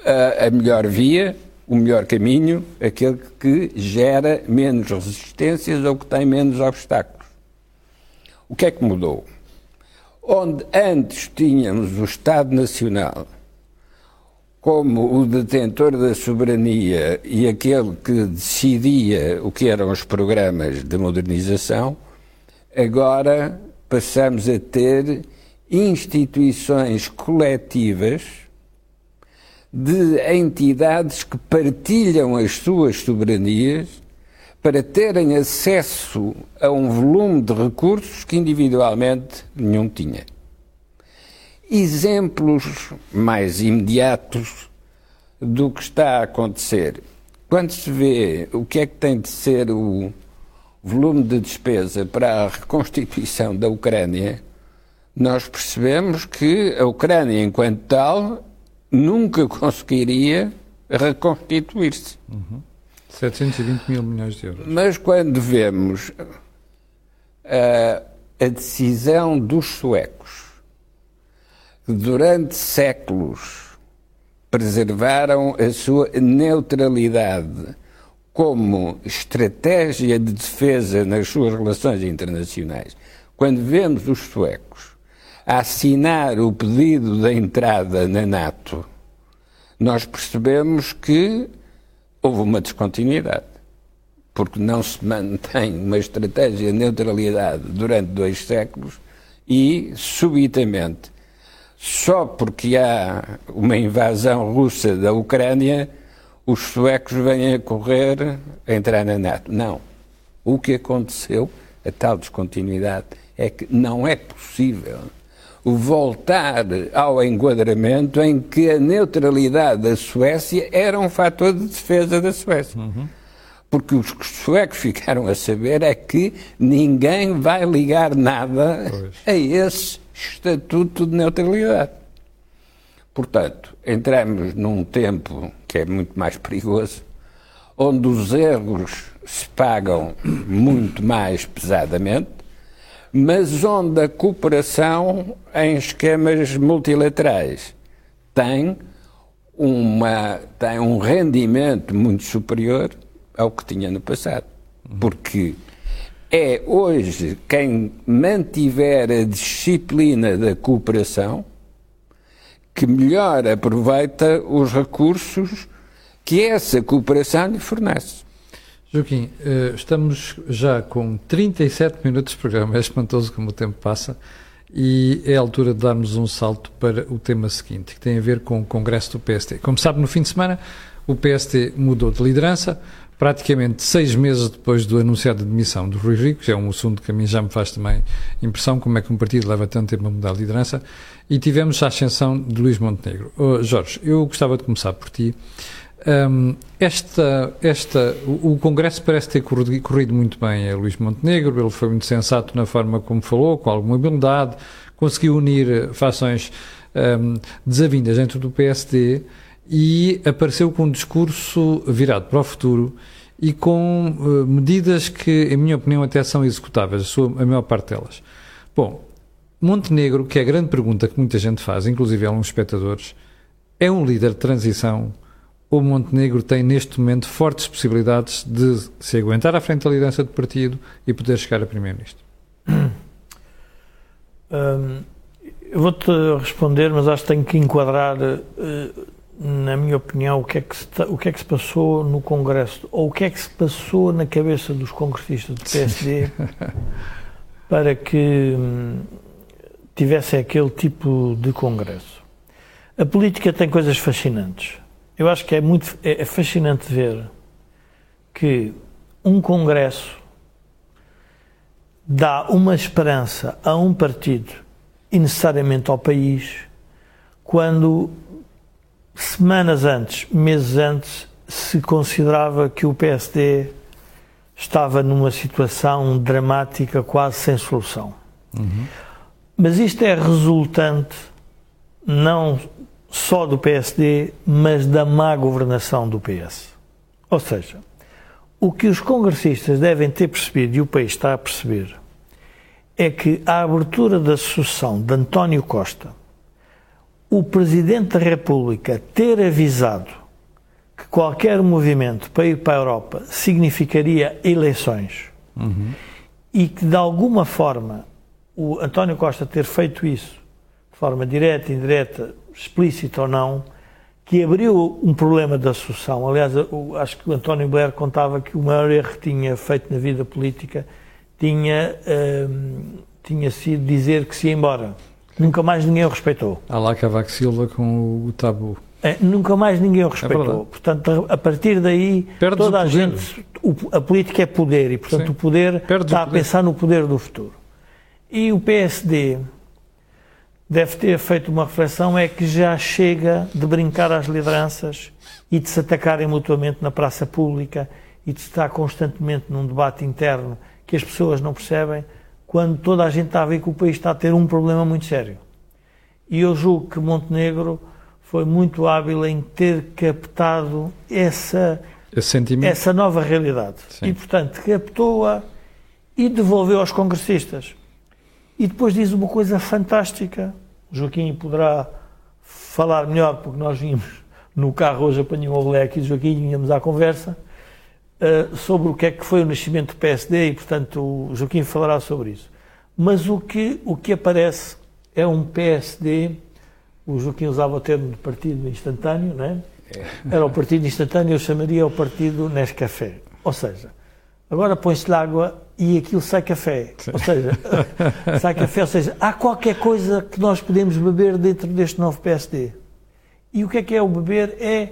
Speaker 2: a, a melhor via, o melhor caminho, aquele que gera menos resistências ou que tem menos obstáculos. O que é que mudou? Onde antes tínhamos o Estado Nacional como o detentor da soberania e aquele que decidia o que eram os programas de modernização, agora passamos a ter instituições coletivas de entidades que partilham as suas soberanias para terem acesso a um volume de recursos que individualmente nenhum tinha exemplos mais imediatos do que está a acontecer. Quando se vê o que é que tem de ser o volume de despesa para a reconstituição da Ucrânia, nós percebemos que a Ucrânia, enquanto tal, nunca conseguiria reconstituir-se.
Speaker 1: Uhum. 720 mil milhões de euros.
Speaker 2: Mas quando vemos a, a decisão dos suecos que durante séculos preservaram a sua neutralidade como estratégia de defesa nas suas relações internacionais. Quando vemos os suecos assinar o pedido da entrada na NATO, nós percebemos que houve uma descontinuidade. Porque não se mantém uma estratégia de neutralidade durante dois séculos e, subitamente, só porque há uma invasão russa da Ucrânia, os suecos vêm a correr a entrar na NATO. Não. O que aconteceu, a tal descontinuidade, é que não é possível voltar ao enquadramento em que a neutralidade da Suécia era um fator de defesa da Suécia. Uhum. Porque os suecos ficaram a saber é que ninguém vai ligar nada pois. a esse estatuto de neutralidade. Portanto, entramos num tempo que é muito mais perigoso, onde os erros se pagam muito mais pesadamente, mas onde a cooperação em esquemas multilaterais tem, uma, tem um rendimento muito superior ao que tinha no passado. Porque é hoje quem mantiver a disciplina da cooperação que melhor aproveita os recursos que essa cooperação lhe fornece.
Speaker 1: Joaquim, eh, estamos já com 37 minutos de programa, é espantoso como o tempo passa, e é a altura de darmos um salto para o tema seguinte, que tem a ver com o Congresso do PST. Como sabe, no fim de semana o PST mudou de liderança, praticamente seis meses depois do anunciado de demissão do Rui Rico, que é um assunto que a mim já me faz também impressão, como é que um partido leva tanto tempo a mudar de liderança, e tivemos a ascensão de Luís Montenegro. Oh, Jorge, eu gostava de começar por ti. Um, esta, esta, o, o, Congresso parece ter corrido, corrido, muito bem a Luís Montenegro, ele foi muito sensato na forma como falou, com alguma habilidade, conseguiu unir fações um, desavindas dentro do PSD e apareceu com um discurso virado para o futuro e com uh, medidas que, em minha opinião, até são executáveis, a, sua, a maior parte delas. Bom, Montenegro, que é a grande pergunta que muita gente faz, inclusive alguns espectadores, é um líder de transição o Montenegro tem neste momento fortes possibilidades de se aguentar à frente da liderança do partido e poder chegar a primeiro-ministro?
Speaker 3: Hum, eu vou-te responder, mas acho que tenho que enquadrar, uh, na minha opinião, o que, é que se, o que é que se passou no Congresso, ou o que é que se passou na cabeça dos congressistas do PSD para que um, tivessem aquele tipo de Congresso. A política tem coisas fascinantes eu acho que é muito é, é fascinante ver que um congresso dá uma esperança a um partido e necessariamente ao país quando semanas antes, meses antes, se considerava que o PSD estava numa situação dramática, quase sem solução. Uhum. Mas isto é resultante não só do PSD, mas da má governação do PS. Ou seja, o que os congressistas devem ter percebido e o país está a perceber é que a abertura da sucessão de António Costa, o Presidente da República ter avisado que qualquer movimento para ir para a Europa significaria eleições uhum. e que de alguma forma o António Costa ter feito isso de forma direta, indireta, explícita ou não, que abriu um problema da sucessão. Aliás, acho que o António Blair contava que o maior erro que tinha feito na vida política tinha, hum, tinha sido dizer que se ia embora. Nunca mais ninguém o respeitou.
Speaker 1: Há lá Cavaco Silva com o tabu.
Speaker 3: É, nunca mais ninguém o respeitou. É portanto, a partir daí, Perdes toda a gente. O, a política é poder e, portanto, Sim. o poder Perdes está o poder. a pensar no poder do futuro. E o PSD deve ter feito uma reflexão é que já chega de brincar às lideranças e de se atacarem mutuamente na praça pública e de estar constantemente num debate interno que as pessoas não percebem quando toda a gente está a ver que o país está a ter um problema muito sério. E eu julgo que Montenegro foi muito hábil em ter captado essa, essa nova realidade. Sim. E, portanto, captou-a e devolveu aos congressistas. E depois diz uma coisa fantástica. O Joaquim poderá falar melhor, porque nós vimos no carro hoje, apanhou o leque e o Joaquim vinhamos à conversa, uh, sobre o que é que foi o nascimento do PSD e, portanto, o Joaquim falará sobre isso. Mas o que, o que aparece é um PSD, o Joaquim usava o termo de partido instantâneo, não é? é. Era o partido instantâneo, eu chamaria o partido Nescafé. Ou seja, agora põe-se-lhe água e aquilo sai café. Sim. Ou seja, sai café, ou seja, há qualquer coisa que nós podemos beber dentro deste novo PSD. E o que é que é o beber? É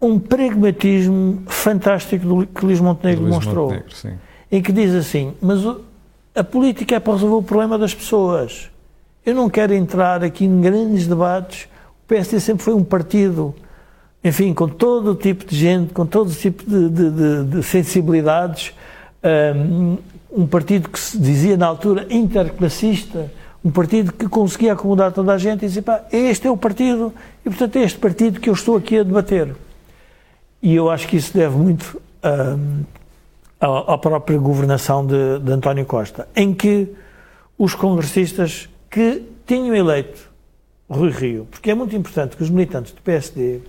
Speaker 3: um pragmatismo fantástico do que Luís Montenegro Luís mostrou. Montenegro, em que diz assim, mas a política é para resolver o problema das pessoas. Eu não quero entrar aqui em grandes debates. O PSD sempre foi um partido, enfim, com todo o tipo de gente, com todo o tipo de, de, de, de sensibilidades, um, um partido que se dizia na altura interclassista, um partido que conseguia acomodar toda a gente e dizer, pá, este é o partido e, portanto, é este partido que eu estou aqui a debater. E eu acho que isso deve muito um, à, à, própria governação de, de António Costa, em que os congressistas que tinham eleito Rui Rio, porque é muito importante que os militantes do PSD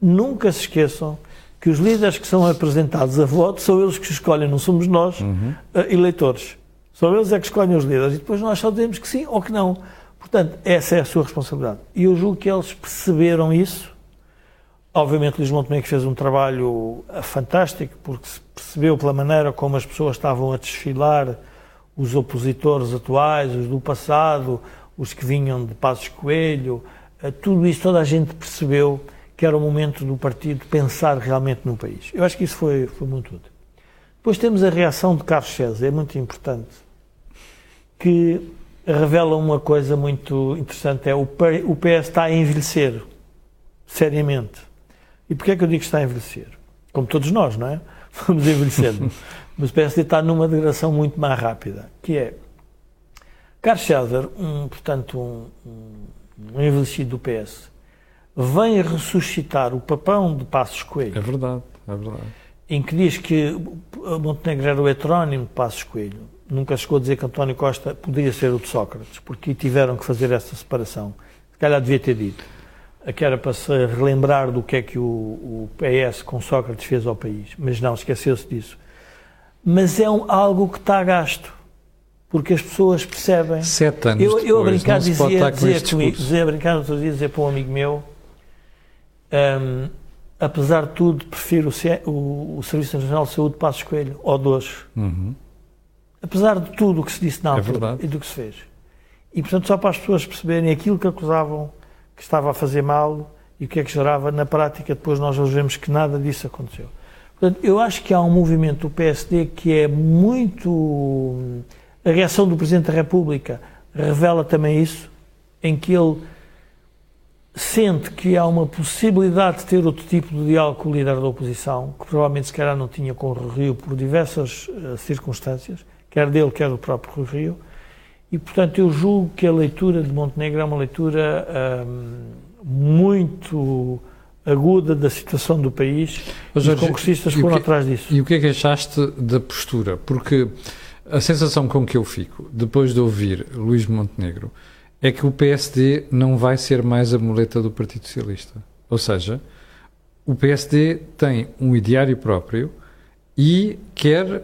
Speaker 3: nunca se esqueçam que os líderes que são apresentados a voto são eles que escolhem, não somos nós, uhum. uh, eleitores. São eles é que escolhem os líderes e depois nós só dizemos que sim ou que não. Portanto, essa é a sua responsabilidade. E eu julgo que eles perceberam isso. Obviamente, Luís Montenegro fez um trabalho eh, fantástico, porque se percebeu pela maneira como as pessoas estavam a desfilar, os opositores atuais, os do passado, os que vinham de Passos Coelho, uh, tudo isso toda a gente percebeu que era o momento do partido pensar realmente no país. Eu acho que isso foi, foi muito útil. Depois temos a reação de Carlos César, é muito importante, que revela uma coisa muito interessante, é o PS está a envelhecer, seriamente. E porquê é que eu digo que está a envelhecer? Como todos nós, não é? Vamos envelhecendo. Mas o PSD está numa degradação muito mais rápida, que é Carlos César, um, portanto, um, um envelhecido do PS, vem ressuscitar o papão de Passos Coelho.
Speaker 1: É verdade, é verdade.
Speaker 3: Em que diz que Montenegro era o heterónimo de Passos Coelho. Nunca chegou a dizer que António Costa podia ser o de Sócrates, porque tiveram que fazer essa separação. Se calhar devia ter dito. Que era para se relembrar do que é que o, o PS com Sócrates fez ao país. Mas não, esqueceu-se disso. Mas é um, algo que está a gasto porque as pessoas percebem.
Speaker 1: Sete anos
Speaker 3: eu,
Speaker 1: depois,
Speaker 3: eu a brincar dizia, comigo, dizia, a brincar outro dia, dizer para um amigo meu, um, apesar de tudo, prefiro o, o, o, Serviço Nacional de Saúde Passos Coelho ao dois. Uhum. Apesar de tudo o que se disse na é altura é e do que se fez. E, portanto, só para as pessoas perceberem aquilo que acusavam que estava a fazer mal e o que é que gerava, na prática, depois nós vemos que nada disso aconteceu. Portanto, eu acho que há um movimento do PSD que é muito. A reação do Presidente da República revela também isso, em que ele sente que há uma possibilidade de ter outro tipo de diálogo com o líder da oposição, que provavelmente se calhar não tinha com o Rio por diversas uh, circunstâncias, quer dele, quer do próprio Rio, e portanto eu julgo que a leitura de Montenegro é uma leitura um, muito aguda da situação do país Mas, os congressistas foram que, atrás disso.
Speaker 1: E o que é que achaste da postura? Porque a sensação com que eu fico, depois de ouvir Luís Montenegro, é que o PSD não vai ser mais a muleta do Partido Socialista. Ou seja, o PSD tem um ideário próprio e quer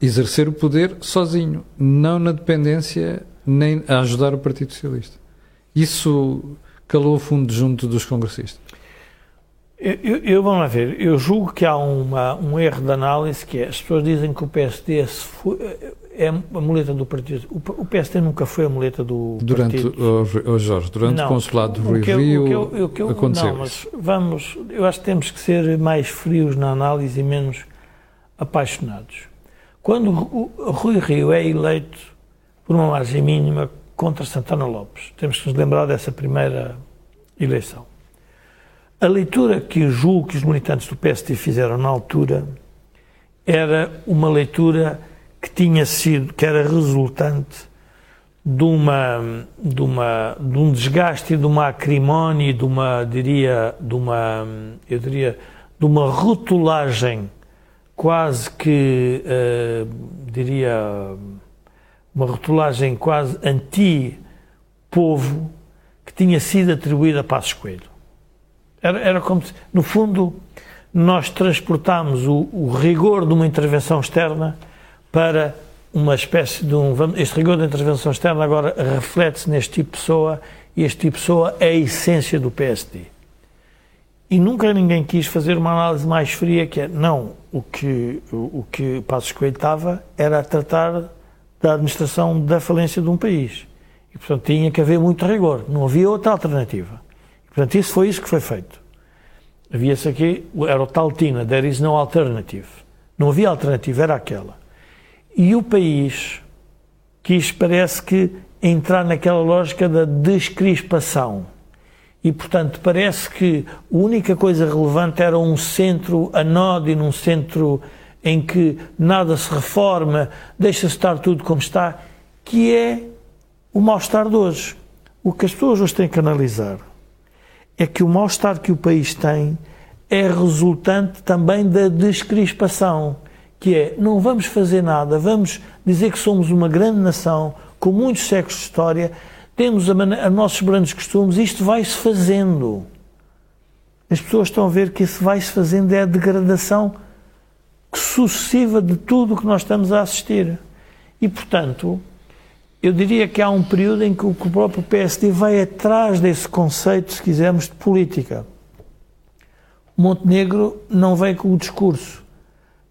Speaker 1: exercer o poder sozinho, não na dependência nem a ajudar o Partido Socialista. Isso calou fundo junto dos congressistas.
Speaker 3: Eu, eu, vamos lá ver, eu julgo que há uma, um erro de análise que é, as pessoas dizem que o PSD foi, é a muleta do partido. O, PSD nunca foi a muleta do
Speaker 1: durante,
Speaker 3: partido.
Speaker 1: Durante, oh, Jorge, durante não, o consulado do Rui Rio, o que eu, aconteceu
Speaker 3: Não, mas vamos, eu acho que temos que ser mais frios na análise e menos apaixonados. Quando o Rui Rio é eleito por uma margem mínima contra Santana Lopes, temos que nos lembrar dessa primeira eleição. A leitura que eu julgo que os militantes do PSD fizeram na altura era uma leitura que tinha sido, que era resultante de uma, de uma, de um desgaste, de uma acrimónia, de uma, diria, de uma, eu diria, de uma rotulagem quase que, uh, diria, uma rotulagem quase anti-povo que tinha sido atribuída a Passos Coelho. Era, era como se, no fundo, nós transportámos o, o rigor de uma intervenção externa para uma espécie de um. Este rigor da intervenção externa agora reflete-se neste tipo de pessoa e este tipo de pessoa é a essência do PSD. E nunca ninguém quis fazer uma análise mais fria que é, não, o que, o, o que Passos Coelho estava era tratar da administração da falência de um país. E, portanto, tinha que haver muito rigor. Não havia outra alternativa. E, portanto, isso foi isso que foi feito. Havia-se aqui, era o tal TINA, there is no alternative. Não havia alternativa, era aquela. E o país quis, parece que, entrar naquela lógica da descrispação. E, portanto, parece que a única coisa relevante era um centro anódino, um centro em que nada se reforma, deixa-se estar tudo como está, que é o mal-estar de hoje. O que as pessoas hoje têm que analisar é que o mal-estar que o país tem é resultante também da descrispação, que é não vamos fazer nada, vamos dizer que somos uma grande nação com muitos séculos de história, temos a, a nossos grandes costumes, isto vai-se fazendo. As pessoas estão a ver que isso vai-se fazendo é a degradação sucessiva de tudo o que nós estamos a assistir. E, portanto, eu diria que há um período em que o próprio PSD vai atrás desse conceito, se quisermos, de política. Montenegro não vem com o discurso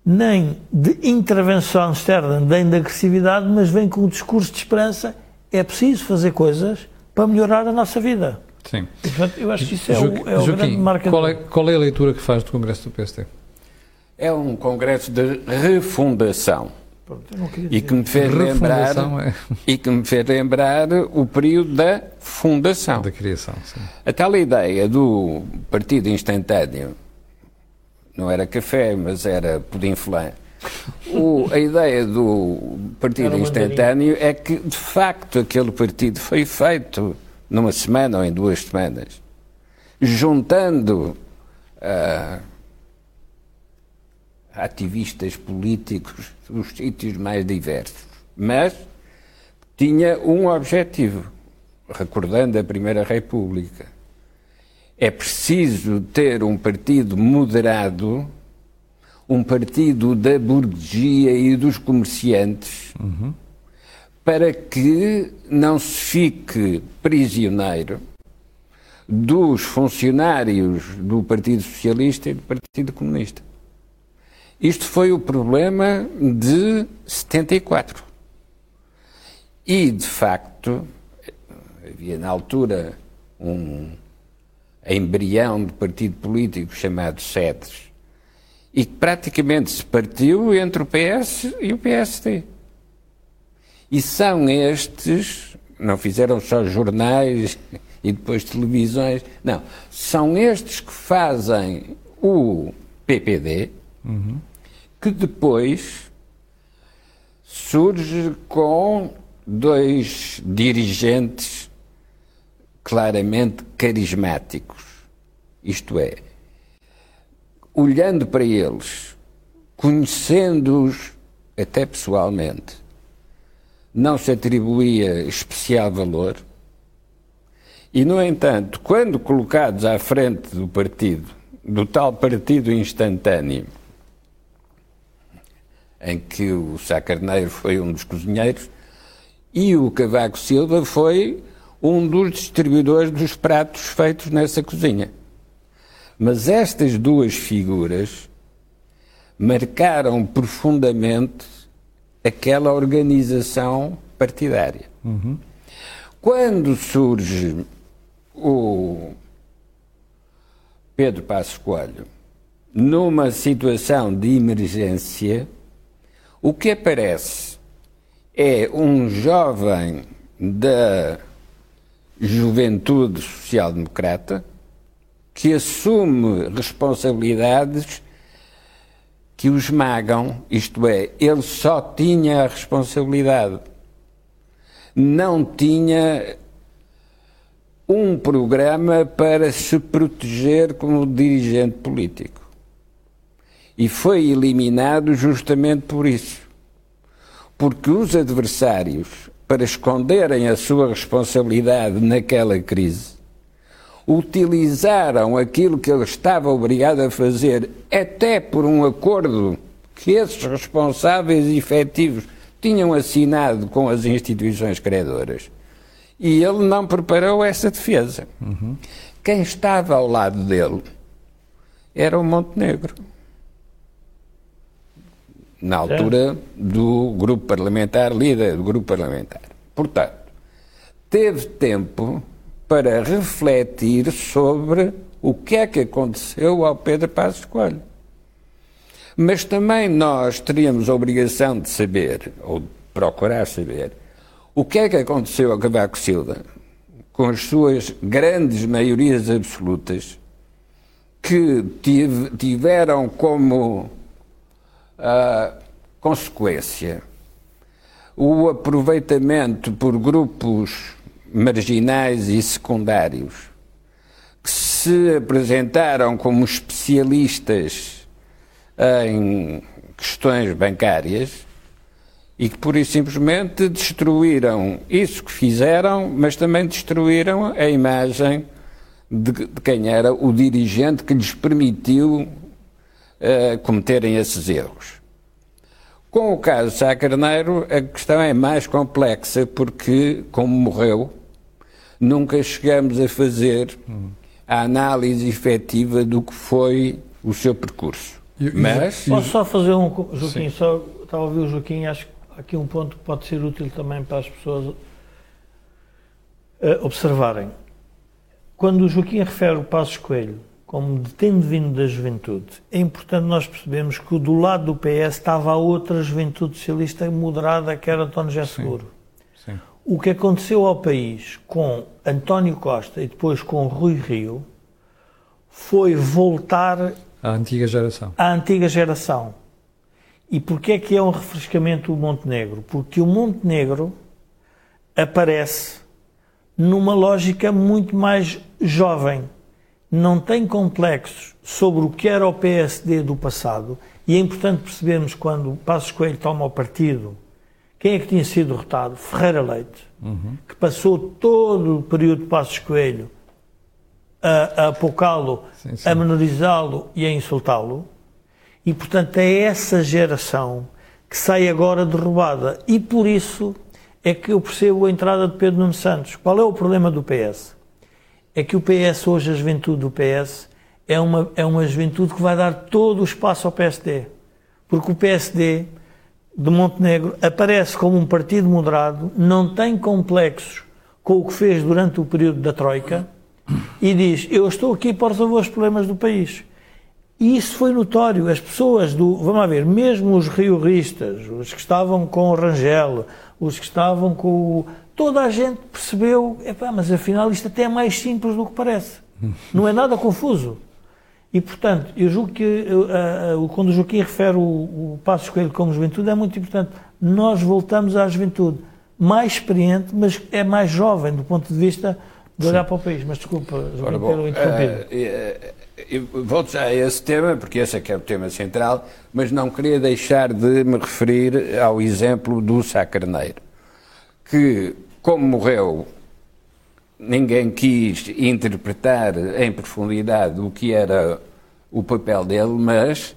Speaker 3: nem de intervenção externa, nem de agressividade, mas vem com o discurso de esperança. É preciso fazer coisas para melhorar a nossa vida.
Speaker 1: Sim.
Speaker 3: E, portanto, eu acho que isso é o, é o Joaquim, grande marcador.
Speaker 1: Qual é, qual é a leitura que faz do Congresso do PSD?
Speaker 2: É um congresso de refundação. e que me fez lembrar é... e que me fez lembrar o período da fundação.
Speaker 1: Da criação, sim.
Speaker 2: A tal ideia do partido instantâneo não era café, mas era pudim flan. O, a ideia do partido instantâneo é que, de facto, aquele partido foi feito numa semana ou em duas semanas, juntando uh, ativistas políticos dos sítios mais diversos, mas tinha um objetivo, recordando a Primeira República. É preciso ter um partido moderado, um partido da burguesia e dos comerciantes, uhum. para que não se fique prisioneiro dos funcionários do Partido Socialista e do Partido Comunista. Isto foi o problema de 74. E, de facto, havia na altura um embrião de partido político chamado SEDES, e que praticamente se partiu entre o PS e o PSD. E são estes, não fizeram só jornais e depois televisões, não, são estes que fazem o PPD, uhum que depois surge com dois dirigentes claramente carismáticos. Isto é, olhando para eles, conhecendo-os até pessoalmente, não se atribuía especial valor. E, no entanto, quando colocados à frente do partido, do tal partido instantâneo, em que o Sá Carneiro foi um dos cozinheiros e o Cavaco Silva foi um dos distribuidores dos pratos feitos nessa cozinha. Mas estas duas figuras marcaram profundamente aquela organização partidária. Uhum. Quando surge o Pedro Passos Coelho numa situação de emergência, o que aparece é um jovem da juventude social-democrata que assume responsabilidades que os magam, isto é, ele só tinha a responsabilidade, não tinha um programa para se proteger como dirigente político e foi eliminado justamente por isso. Porque os adversários, para esconderem a sua responsabilidade naquela crise, utilizaram aquilo que ele estava obrigado a fazer, até por um acordo que esses responsáveis efetivos tinham assinado com as instituições credoras. E ele não preparou essa defesa. Uhum. Quem estava ao lado dele era o Montenegro. Na altura do grupo parlamentar, líder do grupo parlamentar. Portanto, teve tempo para refletir sobre o que é que aconteceu ao Pedro Passos Coelho. Mas também nós teríamos a obrigação de saber, ou de procurar saber, o que é que aconteceu a Cavaco Silva com as suas grandes maiorias absolutas que tive, tiveram como uh, consequência. O aproveitamento por grupos marginais e secundários que se apresentaram como especialistas em questões bancárias e que pura e simplesmente destruíram isso que fizeram, mas também destruíram a imagem de, de quem era o dirigente que lhes permitiu uh, cometerem esses erros. Com o caso de Sá Carneiro, a questão é mais complexa porque, como morreu, nunca chegamos a fazer a análise efetiva do que foi o seu percurso. Mas...
Speaker 3: Posso só fazer um... Joaquim, Sim. só estava a ouvir o Joaquim, acho que aqui um ponto que pode ser útil também para as pessoas uh, observarem. Quando o Joaquim refere o Passos Coelho como tendo vindo da juventude, é importante nós percebermos que do lado do PS estava a outra juventude socialista moderada, que era António José Seguro. Sim. Sim. O que aconteceu ao país com António Costa e depois com Rui Rio foi voltar
Speaker 1: à antiga geração.
Speaker 3: À antiga geração. E porquê é que é um refrescamento o Montenegro? Porque o Montenegro aparece numa lógica muito mais jovem. Não tem complexos sobre o que era o PSD do passado. E é importante percebermos quando Passos Coelho toma o partido, quem é que tinha sido derrotado? Ferreira Leite, uhum. que passou todo o período de Passos Coelho a, a apocá-lo, a menorizá-lo e a insultá-lo. E, portanto, é essa geração que sai agora derrubada. E por isso é que eu percebo a entrada de Pedro Nuno Santos. Qual é o problema do PS? É que o PS, hoje, a juventude do PS, é uma, é uma juventude que vai dar todo o espaço ao PSD. Porque o PSD de Montenegro aparece como um partido moderado, não tem complexos com o que fez durante o período da Troika e diz: Eu estou aqui para resolver os problemas do país. E isso foi notório. As pessoas do. Vamos lá ver, mesmo os rioristas, os que estavam com o Rangel, os que estavam com o. Toda a gente percebeu, epá, mas afinal isto até é mais simples do que parece. Não é nada confuso. E, portanto, eu julgo que uh, uh, quando o Joaquim refere o, o Passo Escolho como juventude, é muito importante. Nós voltamos à juventude mais experiente, mas é mais jovem do ponto de vista de olhar Sim. para o país. Mas desculpa, Joaquim, pelo interrompido. Uh,
Speaker 2: eu volto já a esse tema, porque esse é que é o tema central, mas não queria deixar de me referir ao exemplo do Sá Carneiro, que, como morreu, ninguém quis interpretar em profundidade o que era o papel dele, mas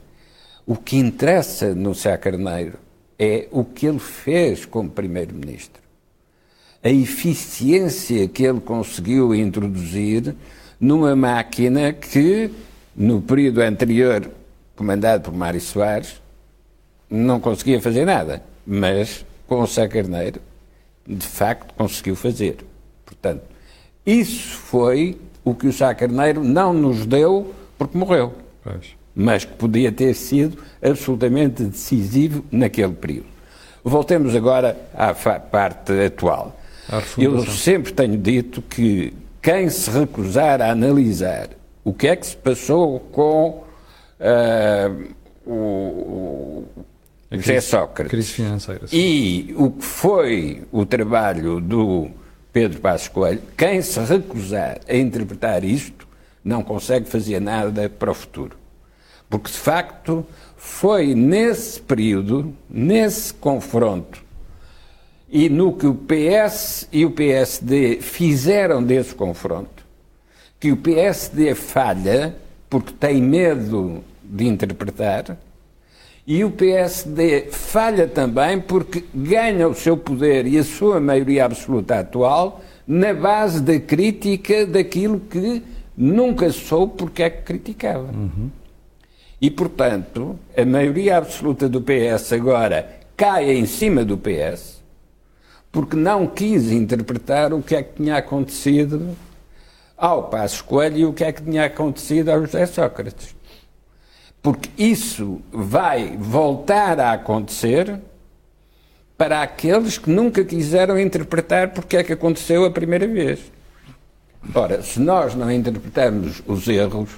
Speaker 2: o que interessa no Sá Carneiro é o que ele fez como Primeiro-Ministro. A eficiência que ele conseguiu introduzir numa máquina que, no período anterior, comandado por Mário Soares, não conseguia fazer nada, mas com o Sá Carneiro, de facto, conseguiu fazer. Portanto, isso foi o que o Sá Carneiro não nos deu porque morreu, pois. mas que podia ter sido absolutamente decisivo naquele período. Voltemos agora à parte atual. Eu sempre tenho dito que quem se recusar a analisar o que é que se passou com uh, o, José Sócrates
Speaker 1: crise financeira, sim.
Speaker 2: e o que foi o trabalho do Pedro Passos Coelho, quem se recusar a interpretar isto não consegue fazer nada para o futuro. Porque, de facto, foi nesse período, nesse confronto e no que o PS e o PSD fizeram desse confronto, que o PSD falha porque tem medo de interpretar e o PSD falha também porque ganha o seu poder e a sua maioria absoluta atual na base da crítica daquilo que nunca soube porque é que criticava. Uhum. E, portanto, a maioria absoluta do PS agora cai em cima do PS porque não quis interpretar o que é que tinha acontecido ao Passos Coelho e o que é que tinha acontecido ao José Sócrates. Porque isso vai voltar a acontecer para aqueles que nunca quiseram interpretar porque é que aconteceu a primeira vez. Ora, se nós não interpretarmos os erros,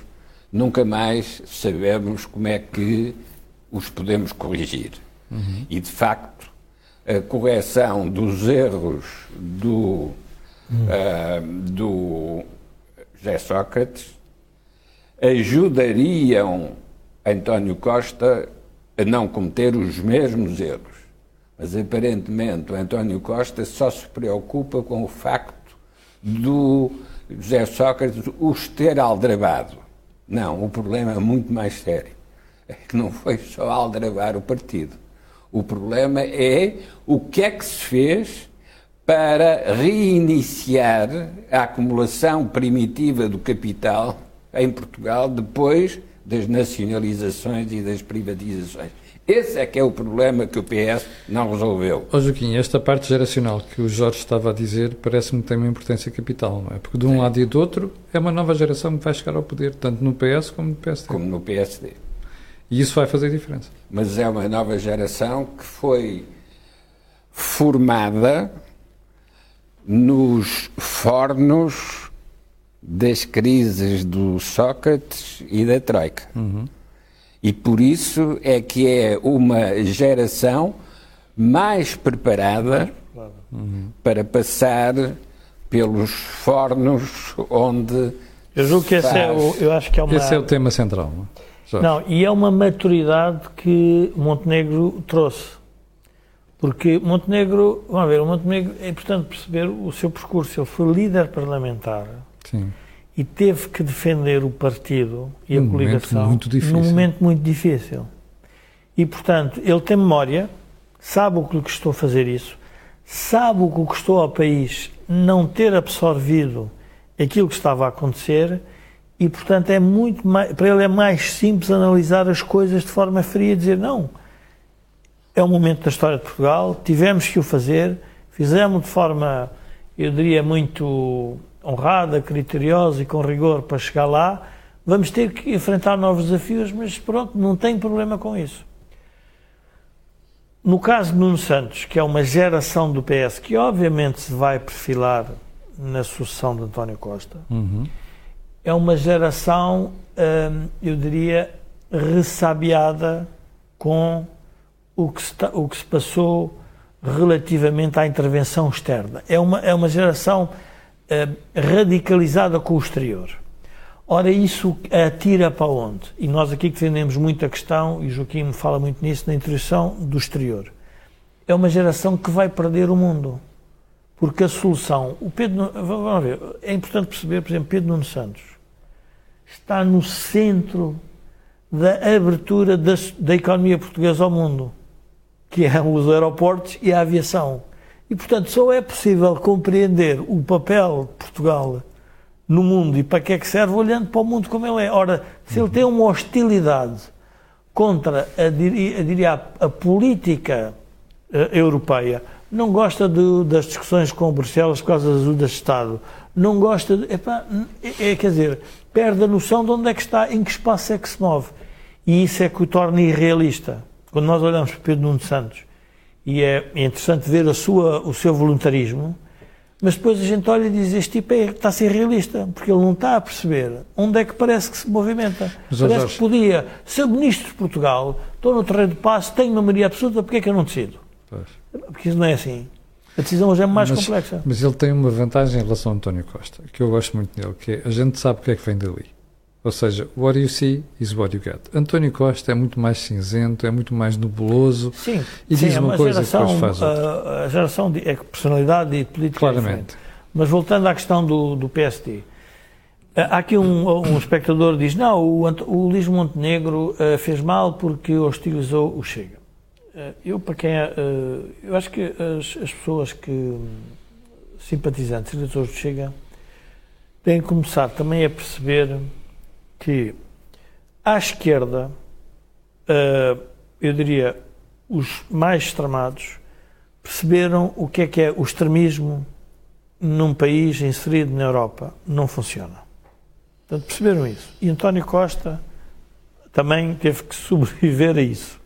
Speaker 2: nunca mais sabemos como é que os podemos corrigir. Uhum. E, de facto, a correção dos erros do, uhum. uh, do José Sócrates ajudariam António Costa a não cometer os mesmos erros. Mas aparentemente o António Costa só se preocupa com o facto do José Sócrates os ter aldrabado. Não, o problema é muito mais sério. É que não foi só aldrabar o partido. O problema é o que é que se fez para reiniciar a acumulação primitiva do capital em Portugal depois das nacionalizações e das privatizações. Esse é que é o problema que o PS não resolveu.
Speaker 1: Ó oh, Joaquim, esta parte geracional que o Jorge estava a dizer parece-me que tem uma importância capital, não é? Porque de um Sim. lado e do outro é uma nova geração que vai chegar ao poder, tanto no PS como no PSD.
Speaker 2: Como no PSD.
Speaker 1: E isso vai fazer diferença.
Speaker 2: Mas é uma nova geração que foi formada nos fornos das crises do Sócrates e da Troika. Uhum. E por isso é que é uma geração mais preparada uhum. para passar pelos fornos onde.
Speaker 3: Eu julgo que esse é o, eu acho que é uma...
Speaker 1: Esse é o tema central.
Speaker 3: Não, não e é uma maturidade que Montenegro trouxe. Porque Montenegro, vamos ver, o Montenegro é importante perceber o seu percurso. Ele foi líder parlamentar. Sim e teve que defender o partido e
Speaker 1: a
Speaker 3: coligação
Speaker 1: num
Speaker 3: momento muito difícil. E, portanto, ele tem memória, sabe o que lhe custou fazer isso, sabe o que custou ao país não ter absorvido aquilo que estava a acontecer e, portanto, é muito mais, para ele é mais simples analisar as coisas de forma fria e dizer não, é um momento da história de Portugal, tivemos que o fazer, fizemos de forma, eu diria, muito honrada, criteriosa e com rigor para chegar lá, vamos ter que enfrentar novos desafios, mas pronto, não tem problema com isso. No caso de Nuno Santos, que é uma geração do PS que obviamente se vai perfilar na sucessão de António Costa, uhum. é uma geração, hum, eu diria, ressabiada com o que, se, o que se passou relativamente à intervenção externa. É uma, é uma geração uh, radicalizada com o exterior. Ora, isso atira para onde? E nós aqui defendemos muito a questão, e Joaquim fala muito nisso, na introdução do exterior. É uma geração que vai perder o mundo. Porque a solução. O Pedro. Vamos ver, é importante perceber, por exemplo, Pedro Nuno Santos está no centro da abertura da, da economia portuguesa ao mundo, que é os aeroportos e a aviação. E, portanto, só é possível compreender o papel de Portugal no mundo e para que é que serve olhando para o mundo como ele é. Ora, se ele tem uma hostilidade contra, a, diria, a, diria, a política uh, europeia, não gosta de, das discussões com Bruxelas por causa das ajudas de Estado, não gosta de. Epá, é, é, quer dizer, perde a noção de onde é que está, em que espaço é que se move. E isso é que o torna irrealista. Quando nós olhamos para Pedro Nuno Santos e é interessante ver a sua, o seu voluntarismo, mas depois a gente olha e diz: este tipo é, está a ser realista, porque ele não está a perceber onde é que parece que se movimenta. Mas, parece Jorge... que podia ser ministro de Portugal, estou no terreno de passo, tenho uma maioria absoluta, porque é que eu não decido? Pois. Porque isso não é assim. A decisão hoje é mais
Speaker 1: mas,
Speaker 3: complexa.
Speaker 1: Mas ele tem uma vantagem em relação a António Costa, que eu gosto muito dele, que é a gente sabe o que é que vem dali. Ou seja, what you see is what you get. António Costa é muito mais cinzento, é muito mais nebuloso
Speaker 3: sim,
Speaker 1: e
Speaker 3: sim,
Speaker 1: diz
Speaker 3: é
Speaker 1: uma,
Speaker 3: uma
Speaker 1: coisa
Speaker 3: geração,
Speaker 1: e depois faz outra.
Speaker 3: A, geração de é personalidade e política
Speaker 1: Claramente.
Speaker 3: Mas voltando à questão do, do PSD, há aqui um, um espectador que diz, não, o, o Luís Montenegro uh, fez mal porque hostilizou o Chega. Uh, eu, para quem é, uh, eu acho que as, as pessoas que, simpatizantes, eleitores do Chega, têm que começar também a perceber que à esquerda uh, eu diria, os mais extremados perceberam o que é que é o extremismo num país inserido na Europa. Não funciona. Portanto, perceberam isso. E António Costa também teve que sobreviver a isso.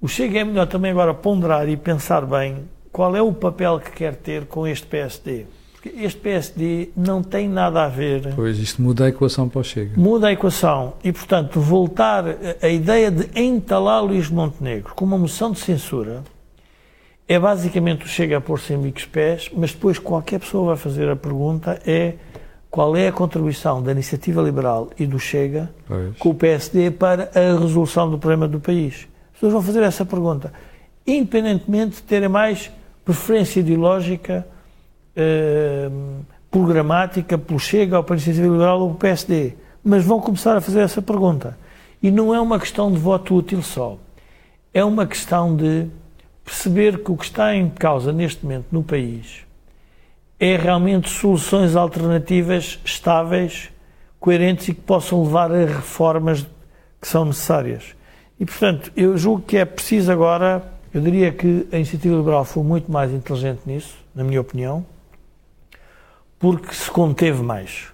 Speaker 3: O Chega é melhor também agora ponderar e pensar bem qual é o papel que quer ter com este PSD. Porque este PSD não tem nada a ver.
Speaker 1: Pois, isto muda a equação para o Chega.
Speaker 3: Muda a equação. E, portanto, voltar a ideia de entalar Luís Montenegro com uma moção de censura é basicamente o Chega a pôr-se em bicos pés, mas depois qualquer pessoa vai fazer a pergunta é qual é a contribuição da iniciativa liberal e do Chega
Speaker 1: Pois.
Speaker 3: com o PSD para a resolução do problema do país pessoas vão fazer essa pergunta, independentemente de terem mais preferência ideológica, eh, programática, pelo Chega, ou pela Iniciativa Liberal ou pelo PSD. Mas vão começar a fazer essa pergunta. E não é uma questão de voto útil só. É uma questão de perceber que o que está em causa neste momento no país é realmente soluções alternativas estáveis, coerentes e que possam levar a reformas que são necessárias. E, portanto, eu julgo que é preciso agora, eu diria que a Iniciativa Liberal foi muito mais inteligente nisso, na minha opinião, porque se conteve mais.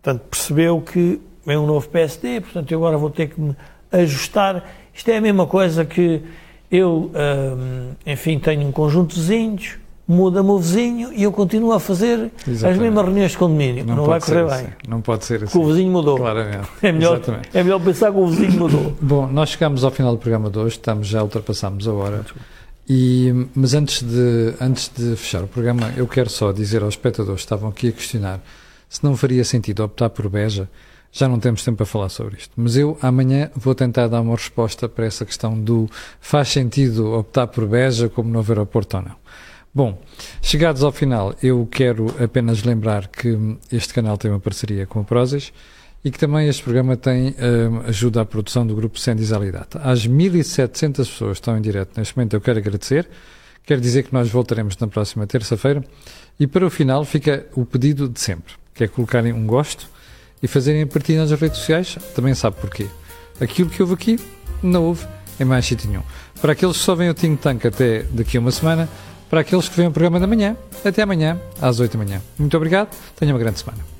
Speaker 3: Portanto, percebeu que é um novo PSD, portanto, eu agora vou ter que me ajustar. Isto é a mesma coisa que eu, hum, enfim, tenho um conjunto de vizinhos, muda-me o vizinho e eu continuo a fazer
Speaker 1: Exatamente.
Speaker 3: as mesmas reuniões de condomínio. Não, vai
Speaker 1: pode
Speaker 3: correr bem.
Speaker 1: assim. Não pode ser assim.
Speaker 3: Porque o vizinho mudou.
Speaker 1: Claramente.
Speaker 3: É melhor,
Speaker 1: Exatamente.
Speaker 3: é melhor pensar que o vizinho mudou.
Speaker 1: Bom, nós chegamos ao final do programa de hoje, estamos, já ultrapassamos a hora. E, mas antes de, antes de fechar o programa, eu quero só dizer aos espectadores que estavam aqui a questionar se não faria sentido optar por Beja. Já não temos tempo para falar sobre isto, mas eu amanhã vou tentar dar uma resposta para essa questão do faz sentido optar por Beja como novo aeroporto ou não. Bom, chegados ao final, eu quero apenas lembrar que este canal tem uma parceria com a Prozis e que também este programa tem hum, ajuda à produção do grupo Sendizalidade. Às 1.700 pessoas estão em direto neste momento, eu quero agradecer. Quero dizer que nós voltaremos na próxima terça-feira. E para o final fica o pedido de sempre, que é colocarem um gosto e fazerem partilha nas redes sociais. Também sabe porquê. Aquilo que houve aqui, não houve em mais sítio nenhum. Para aqueles que só vêm o Think Tank até daqui a uma semana, para aqueles que vêm o programa da manhã, até amanhã, às 8 da manhã. Muito obrigado, tenham uma grande semana.